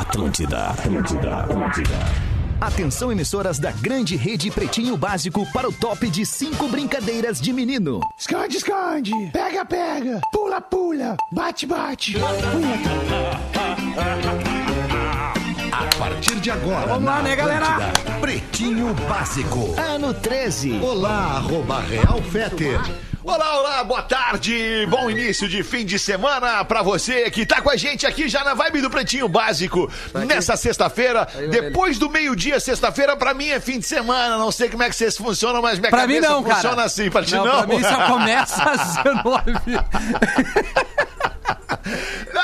Atlântida, Atlântida, Atlântida. Atenção, emissoras da grande rede Pretinho Básico para o top de cinco brincadeiras de menino. Esconde, esconde. Pega, pega. Pula, pula. Bate, bate. A partir de agora, Vamos lá, na né, galera? Atlântida, Pretinho Básico. Ano 13. Olá, arroba Real Feter. Olá, olá, boa tarde, bom início de fim de semana pra você que tá com a gente aqui já na vibe do Pretinho Básico. Nessa sexta-feira, depois do meio-dia, sexta-feira, pra mim é fim de semana. Não sei como é que vocês funcionam, mas minha Pra mim cabeça não, cara. funciona assim. Pra ti Não, não? pra mim só começa às 19.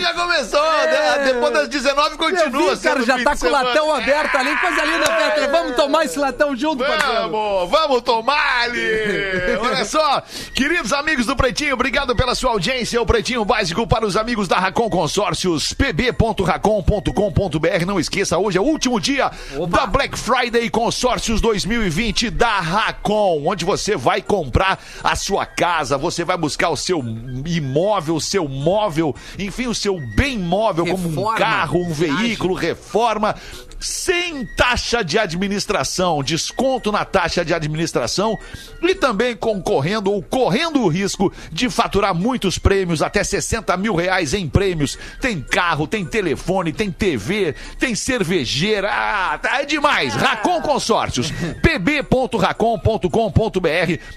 Já começou. né? Depois das 19 continua. Vi, cara, já tá com o latão aberto ali, coisa linda, Petra. Vamos tomar esse latão junto, parceiro. Vamos, vamos tomar ali! Olha só, queridos amigos do Pretinho, obrigado pela sua audiência. O Pretinho Básico para os amigos da Racon Consórcios, pb.racon.com.br. Não esqueça, hoje é o último dia da Black Friday Consórcios 2020 da Racon, onde você vai comprar a sua casa, você vai buscar o seu imóvel, o seu móvel, enfim, o seu bem móvel, como um Reforma, carro, um veículo, reforma, sem taxa de administração, desconto na taxa de administração e também concorrendo ou correndo o risco de faturar muitos prêmios, até 60 mil reais em prêmios. Tem carro, tem telefone, tem TV, tem cervejeira. Ah, tá, é demais. Racon Consórcios, pb.racon.com.br.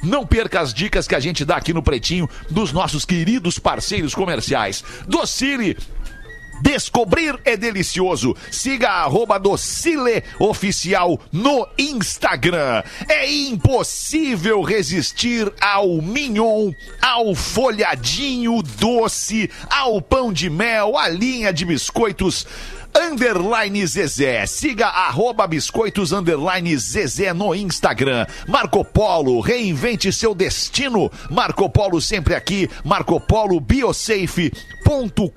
Não perca as dicas que a gente dá aqui no Pretinho dos nossos queridos parceiros comerciais. Docile Descobrir é delicioso. Siga a arroba Docile Oficial no Instagram. É impossível resistir ao mignon, ao folhadinho doce, ao pão de mel, à linha de biscoitos. Underline Zezé. Siga arroba biscoitos underline Zezé no Instagram. Marco Polo, reinvente seu destino. Marco Polo sempre aqui. Marco Polo Biosafe.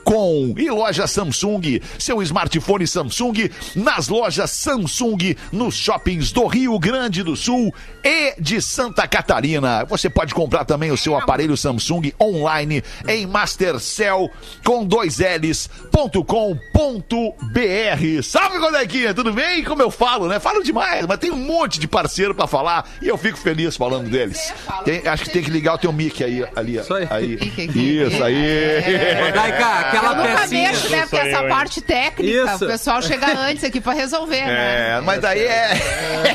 Com e loja Samsung, seu smartphone Samsung nas lojas Samsung, nos shoppings do Rio Grande do Sul e de Santa Catarina. Você pode comprar também o seu aparelho Samsung online em Mastercell com dois L's ponto com ponto br. Salve, Godequinha, tudo bem? Como eu falo, né? Falo demais, mas tem um monte de parceiro pra falar e eu fico feliz falando deles. Tem- acho que tem que ligar o teu mic aí, ali. aí. aí. aqui. Isso aí. Daica, aquela Eu nunca pecinha. mexo, né? Porque essa parte técnica, Isso. o pessoal chega antes aqui pra resolver, né? É, mas daí é.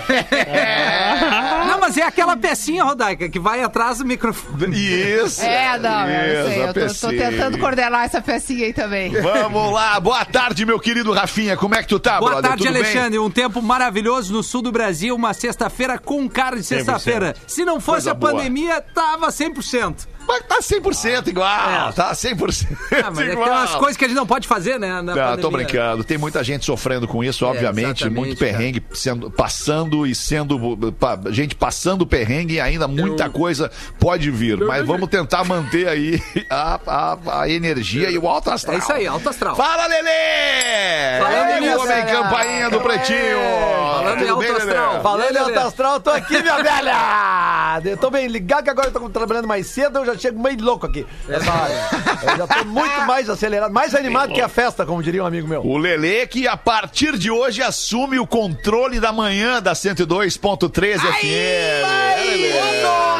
Não, mas é aquela pecinha, Rodaica, que vai atrás do microfone. Isso. É, não, eu Isso, sei. a Eu tô, tô tentando coordenar essa pecinha aí também. Vamos lá, boa tarde, meu querido Rafinha. Como é que tu tá, Boa brother? tarde, Tudo bem? Alexandre. Um tempo maravilhoso no sul do Brasil, uma sexta-feira com cara de sexta-feira. Se não fosse Coisa a boa. pandemia, tava 100%. Mas tá 100% igual. É. Tá 100% Ah, mas é igual. aquelas coisas que a gente não pode fazer, né? Na tô brincando. Tem muita gente sofrendo com isso, obviamente. exatamente, Muito perrengue, sendo, passando e sendo. pa- gente passando perrengue e ainda muita coisa pode vir. Mas vamos tentar manter aí a, a, a energia e o alto astral. É isso aí, alto astral. Fala, Lelê! Falando nisso, homem é. campainha do Pretinho! Falando em alto bem, Lelê? astral. Falando em alto astral, tô aqui, minha velha! Eu tô bem ligado que agora eu tô trabalhando mais cedo, eu já chego meio louco aqui. Essa hora. Eu já tô muito mais acelerado, mais animado que a festa, como diria um amigo meu. O Lelê que a partir de hoje assume o controle da manhã da 102.13 FM. É, Lelê.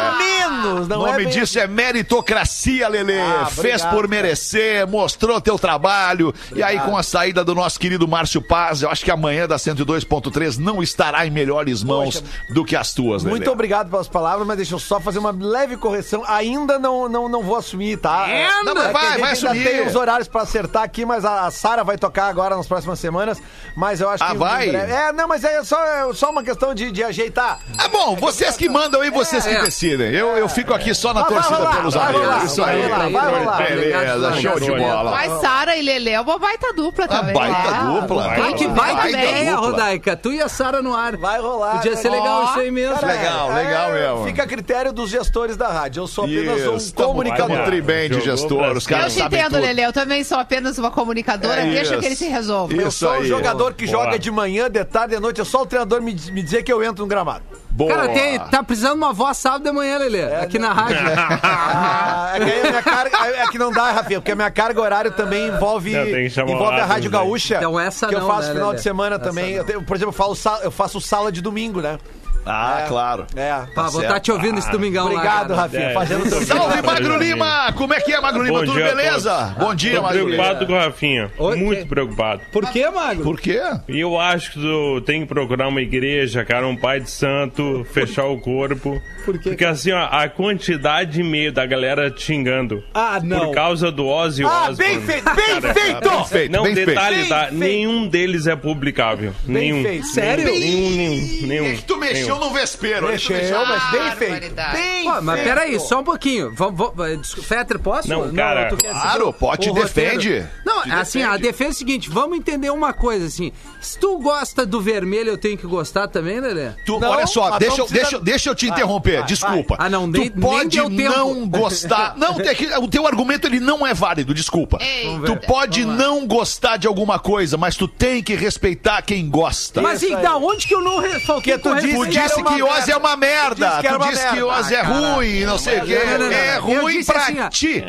Menos, O não é nome bem disso é meritocracia, Lelê. Ah, Fez obrigado, por merecer, mostrou teu trabalho. E aí, com a saída do nosso querido Márcio Paz, eu acho que amanhã da 102.3 não estará em melhores mãos do que as tuas, Lelê. Muito obrigado pelas palavras, mas deixa eu só fazer uma leve correção. Ainda não, não, não vou assumir, tá? Não, mas É que vai, vai ainda assumir. tem os horários pra acertar aqui, mas a, a Sara vai tocar agora nas próximas semanas. Mas eu acho Ah, que. em vai? É, não, mas é só, é só uma questão de, de ajeitar. Ah, bom, vocês que mandam aí, vocês que decidem. Eu, eu fico aqui só na Vai, vai torcida pelos vai amigos. Isso vai aí. rolar, vai rolar. Beleza, show de bola. Mas Sara e Lelê é uma baita dupla também. baita né? dupla. Vai Ai, que baita também. ideia. Rodaica. Tu e a Sara no ar. Vai rolar. Podia ser legal isso aí mesmo. Legal, legal mesmo. Fica a critério dos gestores da rádio. Eu sou apenas um comunicador. tamo tri bem de gestor, os cima. Eu caras te sabem entendo, tudo. Lelê. Eu também sou apenas uma comunicadora. É Deixa que eles se resolvam. Eu sou o aí. jogador que joga de manhã, de tarde, de noite. É só o treinador me dizer que eu entro no gramado. Boa. Cara, tem, tá precisando de uma voz sábado de manhã, Lelê. aqui na rádio. Ah, é, que minha carga, é que não dá, Rafinha, porque a minha carga horária também envolve, Não, envolve a Rádio. Gaúcha. Então essa que eu não, faço né, final Lelê? de semana Essa também. não. Eu por exemplo, eu, falo eu faço sala de domingo, né? Ah, claro. É. Pá, vou estar certo. te ouvindo esse domingão lá, Obrigado. Rafinha. É, Fazendo. Salve, Magro Lima! Como é que é, Magro Lima? Bom Tudo dia beleza? todos. Bom dia, Tô Magro Lima. preocupado com o Rafinha. Oi, muito que- preocupado. Por quê, Magro? Por quê? E eu acho que tu tem que procurar uma igreja, cara, um pai de santo, fechar o corpo. Por quê? Porque assim, ó, a quantidade de e-mail da galera te xingando. Ah, não. Por causa do Ozzy Ah, Osbourne. bem feito! Bem Cara, feito! Bem feito, Não, bem feito. detalhe, Bem tá? feito. Nenhum deles é publicável. Bem nenhum. feito. Sério? Nenhum, nenhum, nenhum. É que tu mexeu nenhum. no vespeiro. tu Mexeu, mas bem feito. Barbaridade. Bem Pô, mas feito. peraí, só um pouquinho. Vamos, vamos, desculpa, Fetter, posso? Não, cara, tu quer seguir claro, roteiro? defende. Não, Te assim, a defende. defesa é o seguinte, vamos entender uma coisa, assim. Se tu gosta do vermelho, eu tenho que gostar também, Lelê? Tu, Não, olha só, deixa, não eu- precisa- deixa, deixa eu te Vai, interromper, vai, desculpa. vai. Ah, não, nem- tu nem pode tempo. não gostar. Não, o teu argumento ele não é válido, desculpa. Ei, Tu ver. pode não gostar de alguma coisa, mas tu tem que respeitar quem gosta. Mas e aí. da onde que eu não re- faltei Porque tu disse Disse que Oz merda. é uma merda. Tu disse que era Tu uma disse que merda. Oz é Ah, ruim, não sei o quê. É ruim pra assim, ti.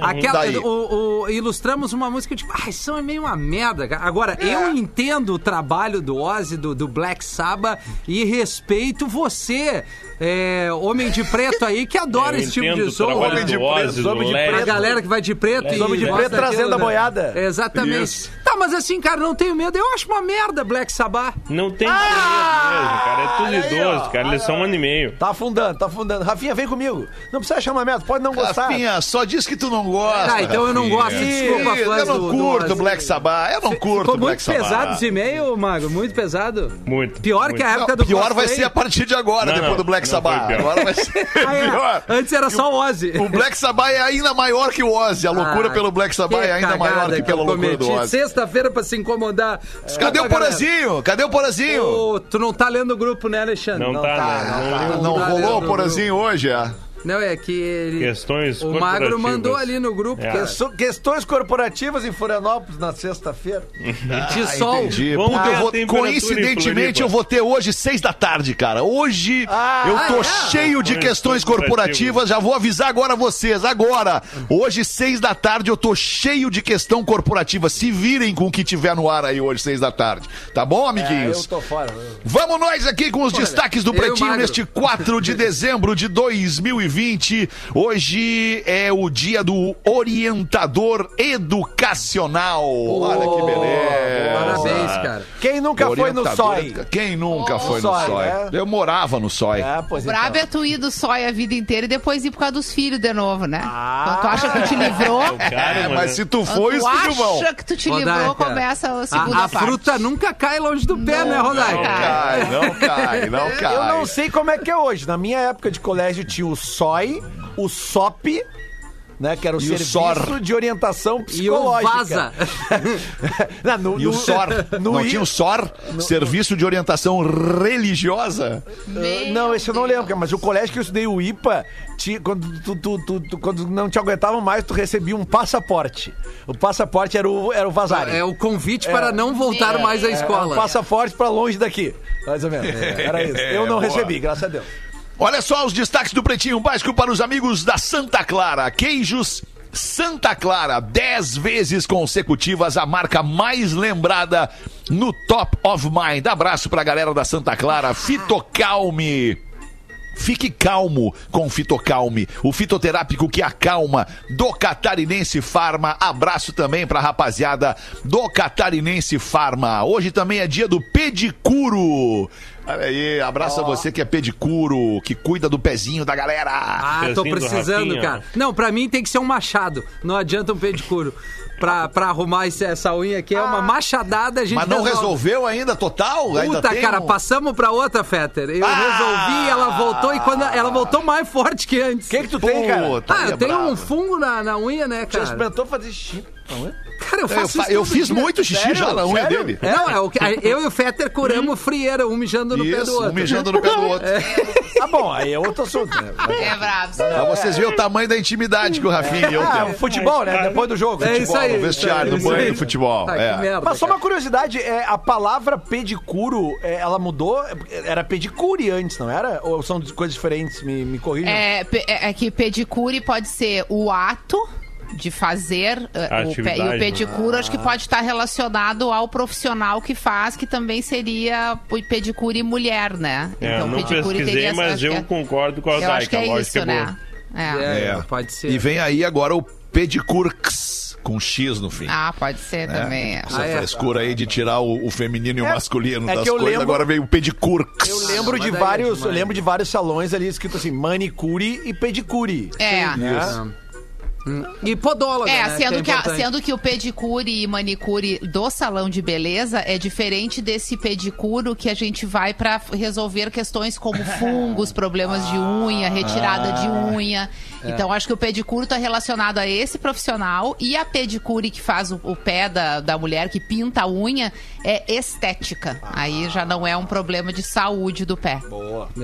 O- ilustramos uma música tipo, ah, isso é meio uma merda. cara." Agora, É. eu entendo o trabalho do Ozzy, do, do Black Sabbath e respeito você, é, homem de preto aí, que adora Eu esse tipo de som. Homem de do preto, do homem de Led. A galera que vai de preto e Homem de preto trazendo daquilo, a né? boiada. Exatamente. Isso. Tá, mas assim, cara, não tenho medo. Eu acho uma merda Black Sabbath. Não tem Ah! medo mesmo, cara. É tudo Olha aí, idoso, ó. cara. Eles são um ano e meio. Tá afundando, tá afundando. Rafinha, vem comigo. Não precisa achar uma merda, pode não gostar. Rafinha, só diz que tu não gosta. Ah, então eu não Rafinha. gosto. Desculpa, Ih, fãs Eu não do- do curto Ozzy. Black Sabbath. Eu não curto Ficou Black muito Sabbath. pesado esse e-mail, Mago. Muito pesado. Muito. Pior muito. que a época Não, do pior vai ser a partir de agora, depois do Black Sabbath. Agora vai ser Ah, é. Antes era só o Ozzy. O Black Sabbath é ainda maior que o Ozzy. A loucura Ah, pelo Black Sabbath que é ainda maior que pela eu loucura do. Ozzy. Sexta-feira pra se incomodar. Cadê o galera. Porazinho? Cadê o Porazinho? Tu não tá lendo o grupo, né, Alexandre? Não, tá, né? Não, Ah, não, não tá rolou lendo o Porazinho hoje, é? Não, é que ele... Questões O Magro mandou ali no grupo. É. que é Questões corporativas em Florianópolis na sexta-feira. de sol. Ah, Entendi. Vamos eu vou, coincidentemente, eu vou ter hoje seis da tarde, cara. Hoje Ah, eu tô é? cheio de questões corporativas. Já vou avisar agora vocês. Agora, hoje, seis da tarde, eu tô cheio de questão corporativa. Se virem com o que tiver no ar aí hoje, seis da tarde. Tá bom, É, amiguinhos? eu tô fora. Vamos nós aqui com os destaques do Pretinho neste 4 de dezembro de 2020. Hoje é o dia do orientador educacional. Olha que beleza. Parabéns, cara. Quem nunca foi no SOI? Quem nunca foi no SOI, SOI? né? Eu morava no SOI. É, pois Brabo então. é tu ir do sói a vida inteira e depois ir por causa dos filhos de novo, né? Então tu acha que te livrou? Cara, É, mano, mas se tu foi, tu acha que tu te Rodaica. livrou, começa a segunda A, a parte. fruta nunca cai longe do pé, né, Não Rodaica? cai. Cai, não cai, não cai. Eu não sei como é que é hoje. Na minha época de colégio tinha o SOI, o SOP, né? Que era o E o Serviço SOR. de Orientação E o Psicológica. Vaza. não, no, E o no- SOR? no não I- tinha o SOR? Serviço de Orientação Religiosa? Meu Não, esse eu não lembro, mas o colégio que eu estudei, o IPA, ti- quando, tu, tu- tu- tu- quando não te aguentavam mais, tu recebia um passaporte. O passaporte era o, era o vazare. É o convite para não voltar mais à Era um escola. passaporte pra longe daqui. Mais ou menos. Era isso. Eu não boa. recebi, graças a Deus. Olha só os destaques do Pretinho Básico para os amigos da Santa Clara. Queijos Santa Clara, 10 vezes consecutivas a marca mais lembrada no Top of Mind. Abraço pra galera da Santa Clara. Fitocalme. Fique calmo com Fitocalme, o fitoterápico que acalma do Catarinense Farma. Abraço também pra rapaziada do Catarinense Farma. Hoje também é dia do pedicuro. Olha aí, abraço a você que é pedicuro, que cuida do pezinho da galera. Ah, tô Pezinho do precisando, cara. Não, pra mim tem que ser um machado. Não adianta um pedicuro. Pra, pra arrumar esse- essa unha aqui é uma machadada, a gente Mas não resolve. resolveu ainda total? ainda Puta, tem cara, um- passamos pra outra, Fetter. Eu Ah! resolvi, ela voltou e quando ela voltou mais forte que antes. O que, que tu tem, cara? Puta, Ah, aí é eu tenho bravo. um fungo na, na unha, né, Já cara? experimentou fazer xixi? Não é? Cara, eu Eu, faço fa- isso eu todo fiz dia. muito xixi Sério? já na unha Sério? dele. Não, é o que, eu e o Fetter curamos frieira, um mijando no pé do Isso, outro. um mijando no pé do outro. Ah, bom, aí é outro assunto, né? É bravo. Pra vocês verem o tamanho da intimidade que o Rafinha e eu Ah, o temos. futebol, né? Depois do jogo. É futebol. isso aí. No vestiário, no banho do futebol. Ah, é. merda. Mas só uma curiosidade, é, a palavra pedicuro, é, ela mudou? Era pedicure antes, não era? Ou são coisas diferentes? Me, me corrijam. É, pe- é é que pedicure pode ser o ato de fazer eh, o pé, e o né? pedicure, acho que pode estar relacionado ao profissional que faz, que também seria o pedicure mulher, né? É, não pesquisei, mas acho eu é- concordo com a Eu acho que Zaika. é lógico isso, que é né? É. É, pode ser. E vem aí agora o pedicurx, com X no fim. Ah, pode ser também. é. Essa Ah, é. frescura aí de tirar o, o feminino e o É, masculino é das que coisas, lembro- agora veio o pedicurx. Eu lembro mas de é vários, eu lembro de vários salões ali escrito assim, manicure e pedicure. É. Né? E podóloga, É, né, sendo, que, é a- importante. sendo que o pedicure e manicure do salão de beleza é diferente desse pedicuro que a gente vai pra resolver questões como fungos, problemas de unha, retirada de unha. Então, acho que o pedicure tá relacionado a esse profissional e a pedicure que faz o, o pé da, da mulher, que pinta a unha, é estética. Aí já não é um problema de saúde do pé,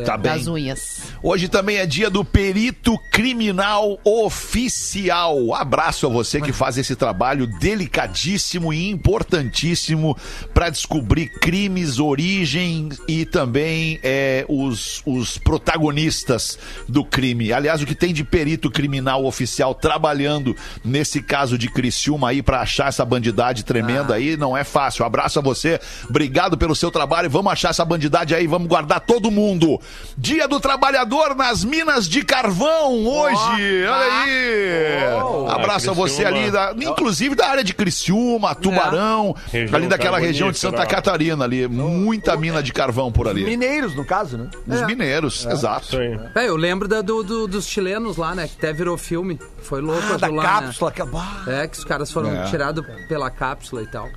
Tá bem. das unhas. Hoje também é dia do perito criminal oficial. Abraço a você que faz esse trabalho delicadíssimo e importantíssimo para descobrir crimes, origem e também é, os, os protagonistas do crime. Aliás, o que tem de perito criminal oficial trabalhando nesse caso de Criciúma aí para achar essa bandidade tremenda aí não é fácil. Abraço a você, obrigado pelo seu trabalho. Vamos achar essa bandidade aí, vamos guardar todo mundo. Dia do Trabalhador nas Minas de Carvão hoje. Olha aí. Oh, Abraço a você ali, da, inclusive da área de Criciúma, Tubarão, Região ali daquela região de Santa. Catarina ali. Muita mina de carvão por ali. Mineiros, no caso, né? Os mineiros, exato. Isso aí. É, eu lembro da- do, do- dos chilenos lá, né? Que até virou filme. Foi louco Ah, da aquilo lá, cápsula. que- bah. né? É, que os caras foram É. tirados pela cápsula e tal.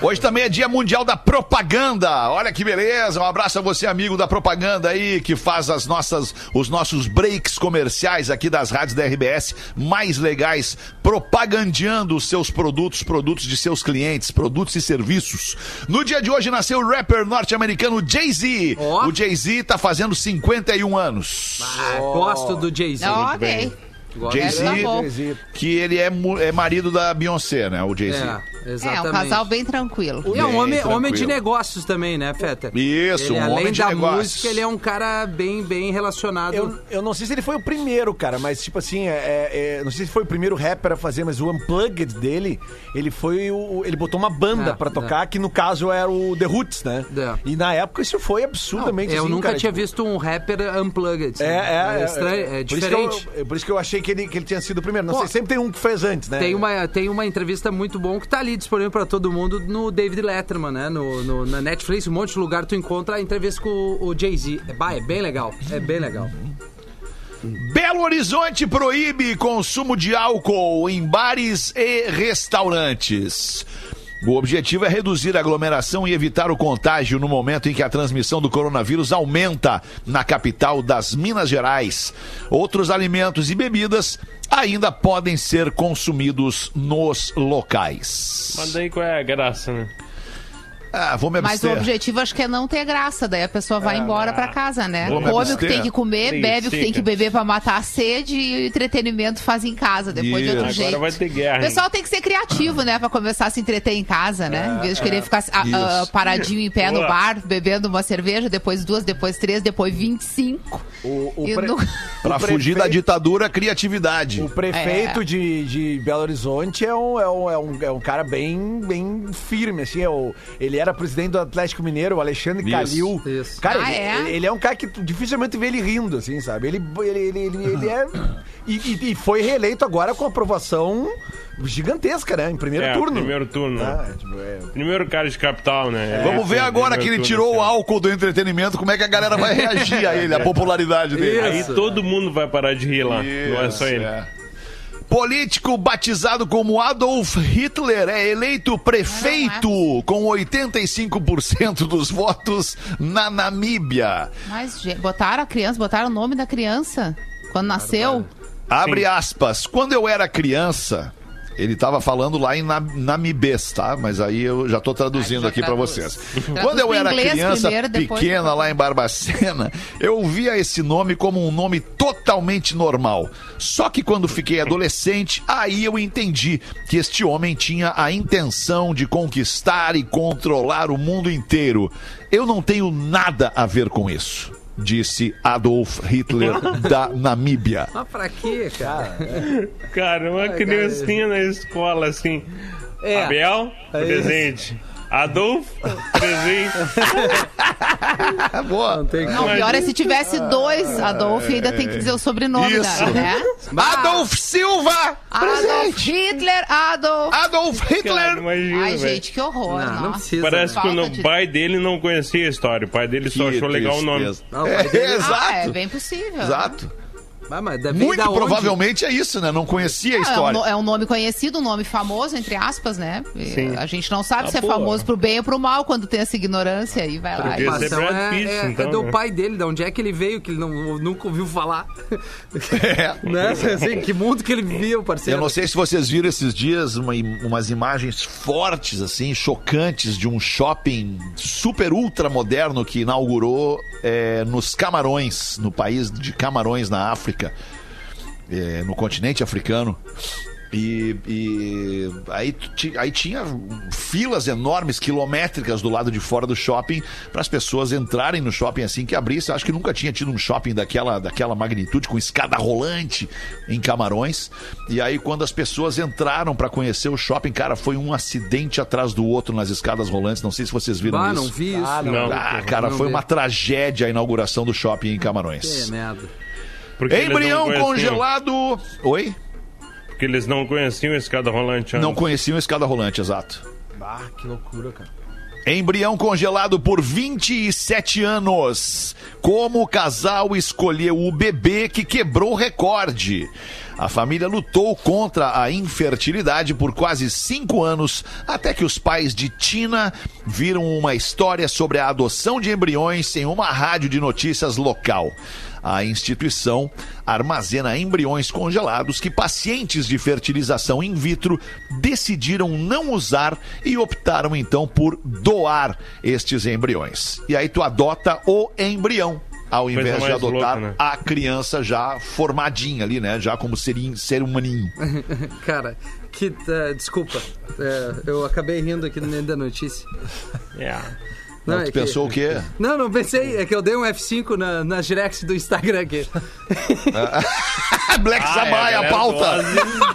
Hoje também é Dia Mundial da Propaganda. Olha que beleza. Um abraço a você, amigo da propaganda aí, que faz as nossas, os nossos breaks comerciais aqui das rádios da RBS mais legais, propagandeando os seus produtos, produtos de seus clientes, produtos e serviços. No dia de hoje nasceu o rapper norte-americano Jay-Z. Ó. O Jay-Z tá fazendo 51 anos. Ah, Gosto do Jay-Z. ok. Gosto. Jay-Z, que ele é, é marido da Beyoncé, né? O Jay-Z. É, É, exatamente. um casal bem tranquilo. E é um homem, tranquilo. homem de negócios também, né, Feta? Isso, ele, um além homem de da negócios. música, ele é um cara bem, bem relacionado. Eu, eu não sei se ele foi o primeiro, cara, mas tipo assim, é, é, é, não sei se foi o primeiro rapper a fazer, mas o Unplugged dele, ele foi o. Ele botou uma banda É, pra tocar, que no caso era o The Roots, né? É. E na época isso foi absurdamente eu assim, nunca cara, tinha tipo, visto um rapper unplugged. É, é, é, estranho, é, por isso que diferente. eu- é por isso que eu achei que ele, que ele tinha sido o primeiro. Não Pô, sei, sempre tem um que fez antes, né? Tem uma, tem uma entrevista muito bom que tá ali disponível pra todo mundo no David Letterman, né? No, no- na Netflix, um monte de lugar tu encontra a entrevista com o, o Jay-Z. É, bah, é bem legal, é bem legal. Belo Horizonte proíbe consumo de álcool em bares e restaurantes. O objetivo é reduzir a aglomeração e evitar o contágio no momento em que a transmissão do coronavírus aumenta na capital das Minas Gerais. Outros alimentos e bebidas ainda podem ser consumidos nos locais. Mas daí qual é a graça, né? Ah, vou me Mas o abster. objetivo acho que é não ter graça, daí a pessoa vai embora pra casa, né? Come o que abster. tem que comer, Sim, bebe o que tem que beber pra matar a sede e o entretenimento faz em casa, depois de outro Isso. jeito. Agora vai ter guerra. O pessoal tem que ser criativo, né? Pra começar a se entreter em casa, né? Em vez de querer ficar ah, ah, Isso. paradinho em pé no Boa. bar, bebendo uma cerveja, depois duas, depois três, depois 25. O, o E pre- no- Pra o fugir da ditadura, criatividade. O prefeito É. de, de Belo Horizonte é um, é, um, é, um, é um cara bem, bem firme, assim. É o, ele era presidente do Atlético Mineiro, o Alexandre Isso, Calil. isso. Cara, Ah, ele, é? ele é um cara que tu dificilmente vê ele rindo, assim, sabe? Ele, ele, ele, ele, ele é. E, e- e foi reeleito agora com aprovação gigantesca, né? Em primeiro É, turno. primeiro turno. Ah, tipo, é- Primeiro cara de capital, né? Vamos ver é o agora que ele turno, tirou o assim. álcool do entretenimento, como é que a galera vai reagir a ele, a popularidade dele. Aí Isso. todo mundo vai parar de rir lá. não é só Isso, ele. É. Político batizado como Adolf Hitler é eleito prefeito com 85% dos votos na Namíbia. Mas, gente, botaram a criança, botaram o nome da criança quando nasceu. Abre aspas. Quando eu era criança, ele estava falando lá em Na- Namibês, tá? Mas aí eu já estou traduzindo já aqui para vocês. Quando eu era criança primeiro, pequena lá em Barbacena, eu via esse nome como um nome totalmente normal. Só que quando fiquei adolescente, aí eu entendi que este homem tinha a intenção de conquistar e controlar o mundo inteiro. Eu não tenho nada a ver com isso. Disse Adolf Hitler da Namíbia. Mas pra quê, cara? Cara, uma criancinha na escola, assim. É. Abel, presente. Adolfo, presente. Boa. Não tem Não, pior é se tivesse dois Adolf e ainda tem que dizer o sobrenome, Isso. né? Adolf Silva! Adolf Hitler, Adolf. Adolf Cara, Hitler! imagina, Ai, velho. gente, que horror. Não, não nossa. precisa. Parece que Falta o de- pai dele não conhecia a história. O pai dele só Que achou legal o nome. Não, o pai dele- É, exato. Ah, é bem possível. Exato. Ah, mas deve vir Muito da onde? provavelmente é isso, né? Não conhecia a Ah, é, um, história. é um nome conhecido, um nome famoso, entre aspas, né? E Sim. A gente não sabe Ah, se é pô. famoso pro bem ou pro mal quando tem essa ignorância e vai lá. É então é, Pitt, é- então, é do né? pai dele, de onde é que ele veio, que ele não, nunca ouviu falar. É. né? Assim, que mundo que ele vivia, parceiro. Eu não sei se vocês viram esses dias uma umas imagens fortes, assim, chocantes de um shopping super ultra moderno que inaugurou é, nos Camarões, no país de Camarões, na África, é, no continente africano. E, e aí, aí tinha filas enormes, quilométricas do lado de fora do shopping para as pessoas entrarem no shopping assim que abrisse. Acho que nunca tinha tido um shopping daquela, daquela magnitude, com escada rolante em Camarões. E aí, quando as pessoas entraram para conhecer o shopping, cara, foi um acidente atrás do outro nas escadas rolantes. Não sei se vocês viram Ah, isso. não vi isso. Ah, não. Ah, cara, Não foi vi. uma tragédia a inauguração do shopping em Que Camarões. merda. Porque eles não Embrião conheciam- congelado. Oi? Porque eles não conheciam a escada rolante antes. Não conheciam a escada rolante, exato. Ah, que loucura, cara. Embrião congelado por 27 anos. Como o casal escolheu o bebê que quebrou o recorde? A família lutou contra a infertilidade por quase cinco anos, até que os pais de Tina viram uma história sobre a adoção de embriões em uma rádio de notícias local. A instituição armazena embriões congelados que pacientes de fertilização in vitro decidiram não usar e optaram então por doar estes embriões. E aí tu adota o embrião. Ao invés de adotar louca, né? a criança já formadinha ali, né? Já como seria ser humaninho. Cara, que. eh, desculpa. eh, eu acabei rindo aqui no meio da notícia. É. Não, tu é que- pensou o quê? Não, não pensei. É que eu dei um F5 na, nas directs do Instagram aqui. Black Ah, Sabbath, é, a pauta!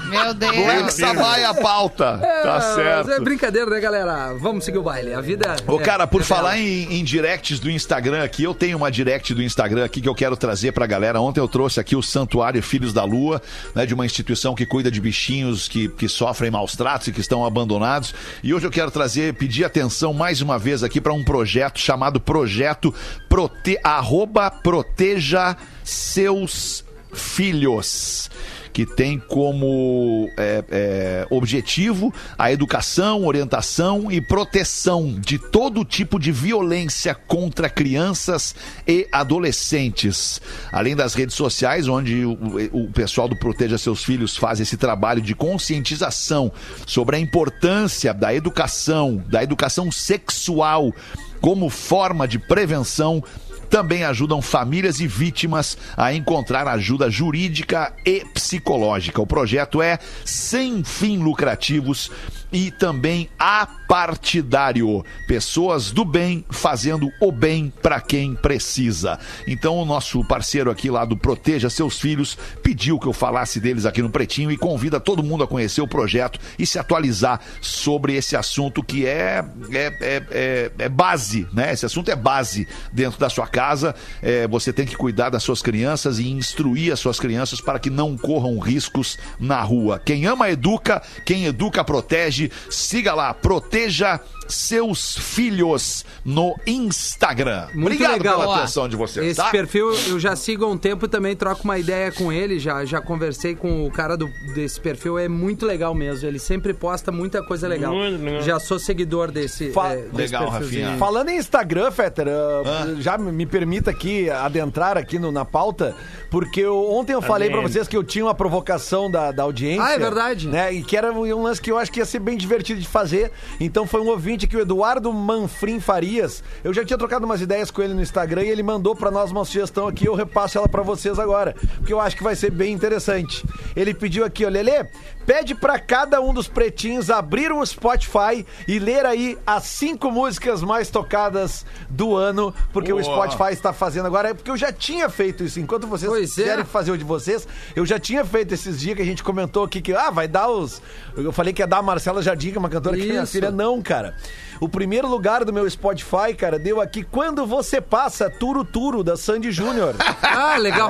Meu Black Deus. Sabbath, a pauta! Tá Ah, certo. mas É brincadeira, né, galera? Vamos seguir o baile. A vida. Ô, é- cara, por é falar em, em directs do Instagram aqui, eu tenho uma direct do Instagram aqui que eu quero trazer pra galera. Ontem eu trouxe aqui o Santuário Filhos da Lua, né, de uma instituição que cuida de bichinhos que, que sofrem maus tratos e que estão abandonados. E hoje eu quero trazer, pedir atenção mais uma vez aqui para um projeto chamado Projeto Prote, arroba Proteja Seus Filhos que tem como é, é, objetivo a educação, orientação e proteção de todo tipo de violência contra crianças e adolescentes. Além das redes sociais, onde o, o pessoal do Proteja Seus Filhos faz esse trabalho de conscientização sobre a importância da educação, da educação sexual como forma de prevenção também ajudam famílias e vítimas a encontrar ajuda jurídica e psicológica. O projeto é sem fim lucrativos e também apartidário. Pessoas do bem fazendo o bem para quem precisa. Então, o nosso parceiro aqui lá do Proteja Seus Filhos pediu que eu falasse deles aqui no Pretinho e convida todo mundo a conhecer o projeto e se atualizar sobre esse assunto que é, é, é, é, é base, né? Esse assunto é base dentro da sua casa. É, você tem que cuidar das suas crianças e instruir as suas crianças para que não corram riscos na rua. Quem ama, educa. Quem educa, protege. Siga lá, proteja seus filhos no Instagram. Muito Obrigado legal. pela Ó, atenção de vocês, Esse tá? perfil eu já sigo há um tempo e também troco uma ideia com ele. Já, já conversei com o cara do, desse perfil, é muito legal mesmo. Ele sempre posta muita coisa legal. Muito legal. Já sou seguidor desse, Fa- é, desse Legal, perfilzinho. Rafinha. Falando em Instagram, Fetter, uh, já me permita aqui adentrar aqui no- na pauta, porque eu- ontem eu falei pra Adentro. vocês que eu tinha uma provocação da, da audiência. Ah, é verdade. Né, e que era um lance que eu acho que ia ser bem bem divertido de fazer. Então foi um ouvinte aqui, o Eduardo Manfrim Farias. Eu já tinha trocado umas ideias com ele no Instagram e ele mandou pra nós uma sugestão aqui. Eu repasso ela pra vocês agora, porque eu acho que vai ser bem interessante. Ele pediu aqui, ó, Lelê, pede pra cada um dos pretinhos abrir o Spotify e ler aí as cinco músicas mais tocadas do ano, porque o Spotify está fazendo agora. É porque eu já tinha feito isso. Enquanto vocês Pois é. querem fazer o de vocês, eu já tinha feito esses dias que a gente comentou aqui que, ah, vai dar os. Eu falei que ia dar a Marcela Jardim, que é uma cantora que é minha Isso. filha. Não, cara. O primeiro lugar do meu Spotify, cara, deu aqui Quando Você Passa, Turo Turo, da Sandy Júnior. Ah, legal.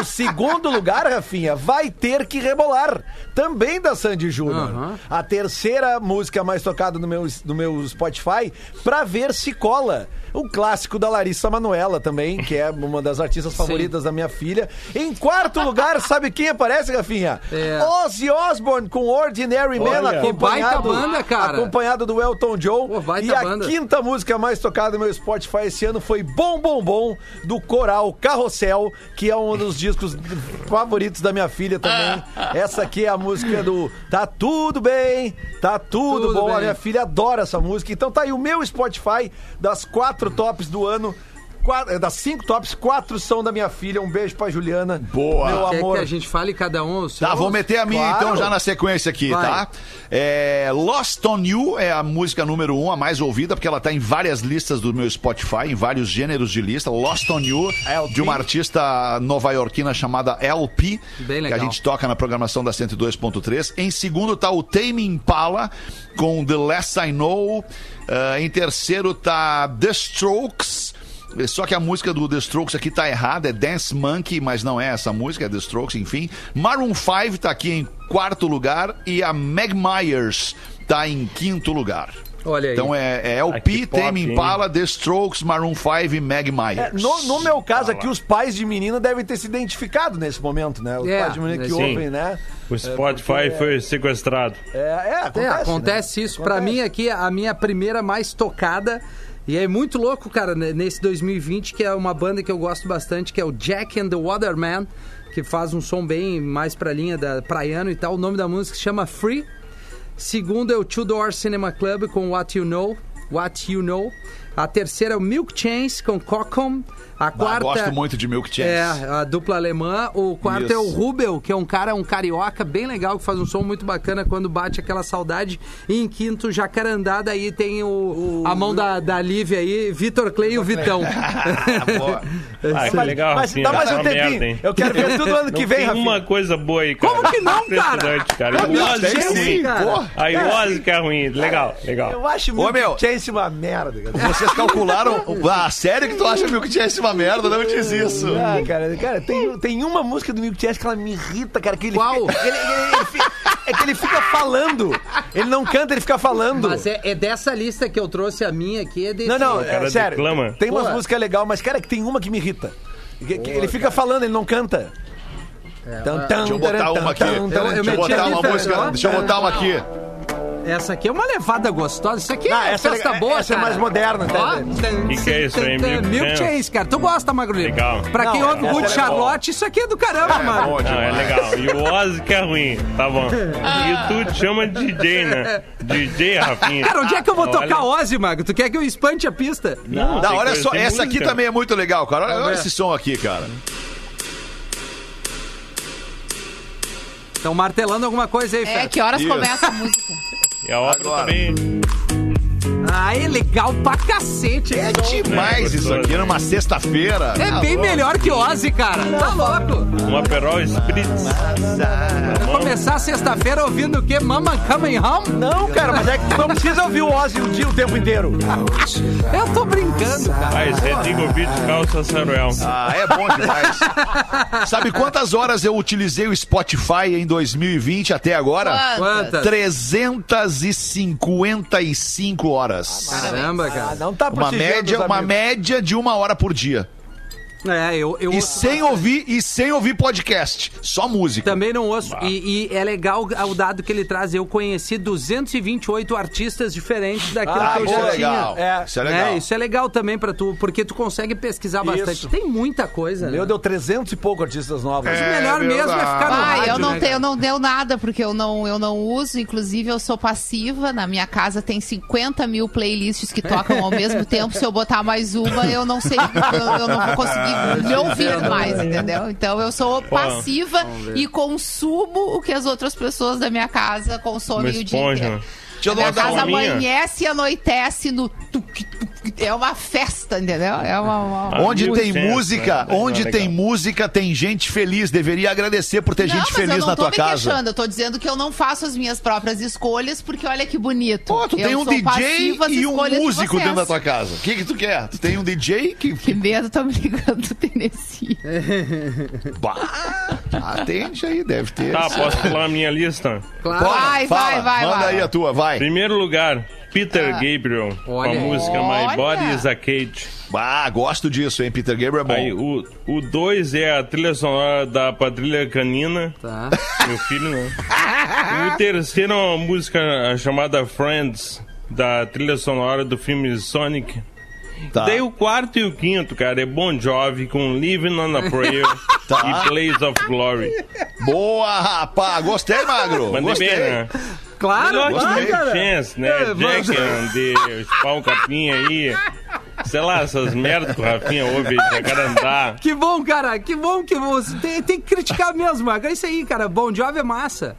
O segundo lugar, Rafinha, vai ter que rebolar. Também da Sandy Júnior. Aham. A terceira música mais tocada no meu, no meu Spotify, Pra Ver Se Cola. Um clássico da Larissa Manoela também, que é uma das artistas favoritas da minha filha. Em quarto lugar, sabe quem aparece, Rafinha? É. Ozzy Osbourne com Ordinary Man, Olha. acompanhado, Que baita banda, cara. acompanhado do Elton John. Pô, baita e a banda. quinta música mais tocada no meu Spotify esse ano foi Bom Bom Bom, do Coral Carrossel, que é um dos discos favoritos da minha filha também. Essa aqui é a música do Tá Tudo Bem, Tá Tudo, Tudo Bom. A bem. minha filha adora essa música. Então tá aí o meu Spotify das quatro tops do ano. Quatro- das cinco tops, quatro são da minha filha. Um beijo pra Juliana. Boa. Meu Quer amor. que a gente fale cada um? o seu? Tá, vou meter a minha Claro. então já na sequência aqui, Vai. tá? É, Lost on You é a música número um, a mais ouvida, porque ela tá em várias listas do meu Spotify, em vários gêneros de lista. Lost on You, LP. de uma artista nova-iorquina chamada LP, Bem que a gente toca na programação da 102.3. Em segundo tá o Tame Impala, com The Less I Know. Ah, em terceiro tá The Strokes. Só que a música do The Strokes aqui tá errada, é Dance Monkey, mas não é essa música, é The Strokes, enfim. Maroon 5 tá aqui em quarto lugar e a Meg Myers tá em quinto lugar. Olha aí. Então é, é Ah, LP, Tame hein? Impala, The Strokes, Maroon 5 e Meg É, Myers. no, no meu caso aqui, os pais de menina devem ter se identificado nesse momento, né? Os É, pais de menina que sim. ouvem, né? O Spotify foi sequestrado. É, é, acontece. É, acontece né? isso. Pra Acontece. mim aqui, a minha primeira mais tocada. E é muito louco, cara, nesse 2020, que é uma banda que eu gosto bastante, que é o Jack and the Waterman, que faz um som bem mais pra linha da praiano e tal. O nome da música se chama Free. Segundo é o Two Door Cinema Club com What You Know. What You Know. A terceira é o Milk Chains com Cocom. A Ah, quarta. gosto muito de Milk Chance. É, a dupla alemã. O quarto Isso. é o Rubel, que é um cara, um carioca bem legal, que faz um som muito bacana quando bate aquela saudade. E em quinto, Jacarandá, daí tem o, a mão da, da Lívia aí, Vitor Clay e o Vitão. Boa. Ah, que legal, mas dá mais Tá um uma tempinho. merda, hein? eu quero ver tudo ano que Não vem, tem Rafinha. uma coisa boa aí, cara. Como que não, cara? Cara. E o Milk Ozzy é ruim. cara. O que é ruim. Legal, legal. Eu acho Milk meu. Chance uma merda. cara. Vocês calcularam. Ah, sério que tu acha Milk Chance uma merda? Não diz isso. Ah, cara, cara tem, tem uma música do Milk Chance que ela me irrita, cara. Que ele Qual? Fica, ele, ele- ele fica- é que ele fica falando. Ele não canta, ele fica falando. Mas é, é dessa lista que eu trouxe a minha aqui. É desse. Não, não, cara é, sério. declama. Tem umas Pô. músicas legais, mas, cara, que tem uma que me irrita. Que- que ele fica falando, ele não canta. Tan, Deixa eu botar uma aqui. Deixa eu botar uma música. Deixa eu botar uma aqui. Essa aqui é uma levada gostosa. Isso aqui Ah, é essa é festa legal. boa, Essa é cara. mais moderna, tá? Ó, Que que é isso aí, Milk Milk Chance? Chase, cara. Tu gosta, Magrulho? Legal. Pra quem Não, ouve essa é legal. Charlotte, isso aqui é do caramba, mano. Bom Não, é legal. E o Ozzy que é ruim. Tá bom. E tu te chama de DJ, né? DJ, Rafinha. Cara, onde é que eu vou Olha. tocar Ozzy, Magro? Tu quer que eu espante a pista? Não, Não, tem olha coisa- só, tem essa aqui música. também é muito legal, cara. Olha, olha esse som aqui, cara. Estão martelando alguma coisa aí, É, que horas Isso. começa a música? E a obra Agora. também. Aí, legal pra cacete. É demais É, isso aqui numa sexta-feira. É bem melhor que Ozzy, cara. Tá louco. Um Aperol Spritz. Vou começar sexta-feira ouvindo o quê? Mama Coming Home? Não, cara, mas é que tu não precisa ouvir o Ozzy o dia o tempo inteiro. Eu tô brincando, cara. Vai, Rodrigo Beat, calça Saruel. Ah, é bom demais. Sabe quantas horas eu utilizei o Spotify em 2020 até agora? Quantas? 355 horas. Caramba, Ah, cara. não tá Uma média, uma média de uma hora por dia. É, eu, eu E ouço sem bastante. ouvir, e sem ouvir podcast. Só música. Também não ouço. E, e é legal o dado que ele traz. Eu conheci 228 artistas diferentes daquilo Ah, que eu já é legal. tinha. É. Isso é legal. É, isso é legal também pra tu, porque tu consegue pesquisar bastante. Isso. Tem muita coisa, Meu, né? deu 300 e pouco artistas novos. Mas o melhor mesmo é ficar no Ai, rádio, eu não né, tenho, eu não deu nada, porque eu não, eu não uso. Inclusive, eu sou passiva. Na minha casa tem 50 mil playlists que tocam ao mesmo tempo. Se eu botar mais uma, eu não sei, eu, eu não vou conseguir me ouvir mais, entendeu? Então eu sou passiva e consumo o que as outras pessoas da minha casa consomem o dia esponja. inteiro. Deixa eu A minha dar casa amanhece e anoitece no tuc. É uma festa, entendeu? É uma. uma- Onde Mil tem cento, música, né? onde Legal. tem música, tem gente feliz. Deveria agradecer por ter Não, gente mas eu feliz não na tô tua me casa. queixando, eu tô dizendo que eu não faço as minhas próprias escolhas, porque olha que bonito. Pô, tu eu tem um DJ e um de músico dentro da tua casa. O que, que tu quer? Tu tem um DJ que. Que medo, tô me ligando do Tennessee. Bah, atende aí, deve ter. Tá, posso falar a minha lista? Claro. Vai, fala, vai, vai, Manda vai. aí a tua, vai. Primeiro lugar, Peter Gabriel, com a música Olha. My Body is a Cage. Ah, gosto disso, hein? Peter Gabriel é bom. Aí, o 2 dois é a trilha sonora da Padrilha Canina, Tá. meu filho, né? o terceiro é uma música chamada Friends, da trilha sonora do filme Sonic. Tá. Daí o quarto e o quinto, cara, é Bon Jovi com Living on a Prayer Tá. e Blaze of Glory. Boa, rapaz. Gostei, Magro. Mandei Gostei. bem, né? Claro, Melhor Big cara. Chance, né? É, Jack and the Pau Capinha aí. Sei lá, essas merdas que o Rafinha ouve aí, Jacarandá. Que bom, cara. Que bom que você tem, tem que criticar mesmo. É isso aí, cara. Bom Jovi é massa.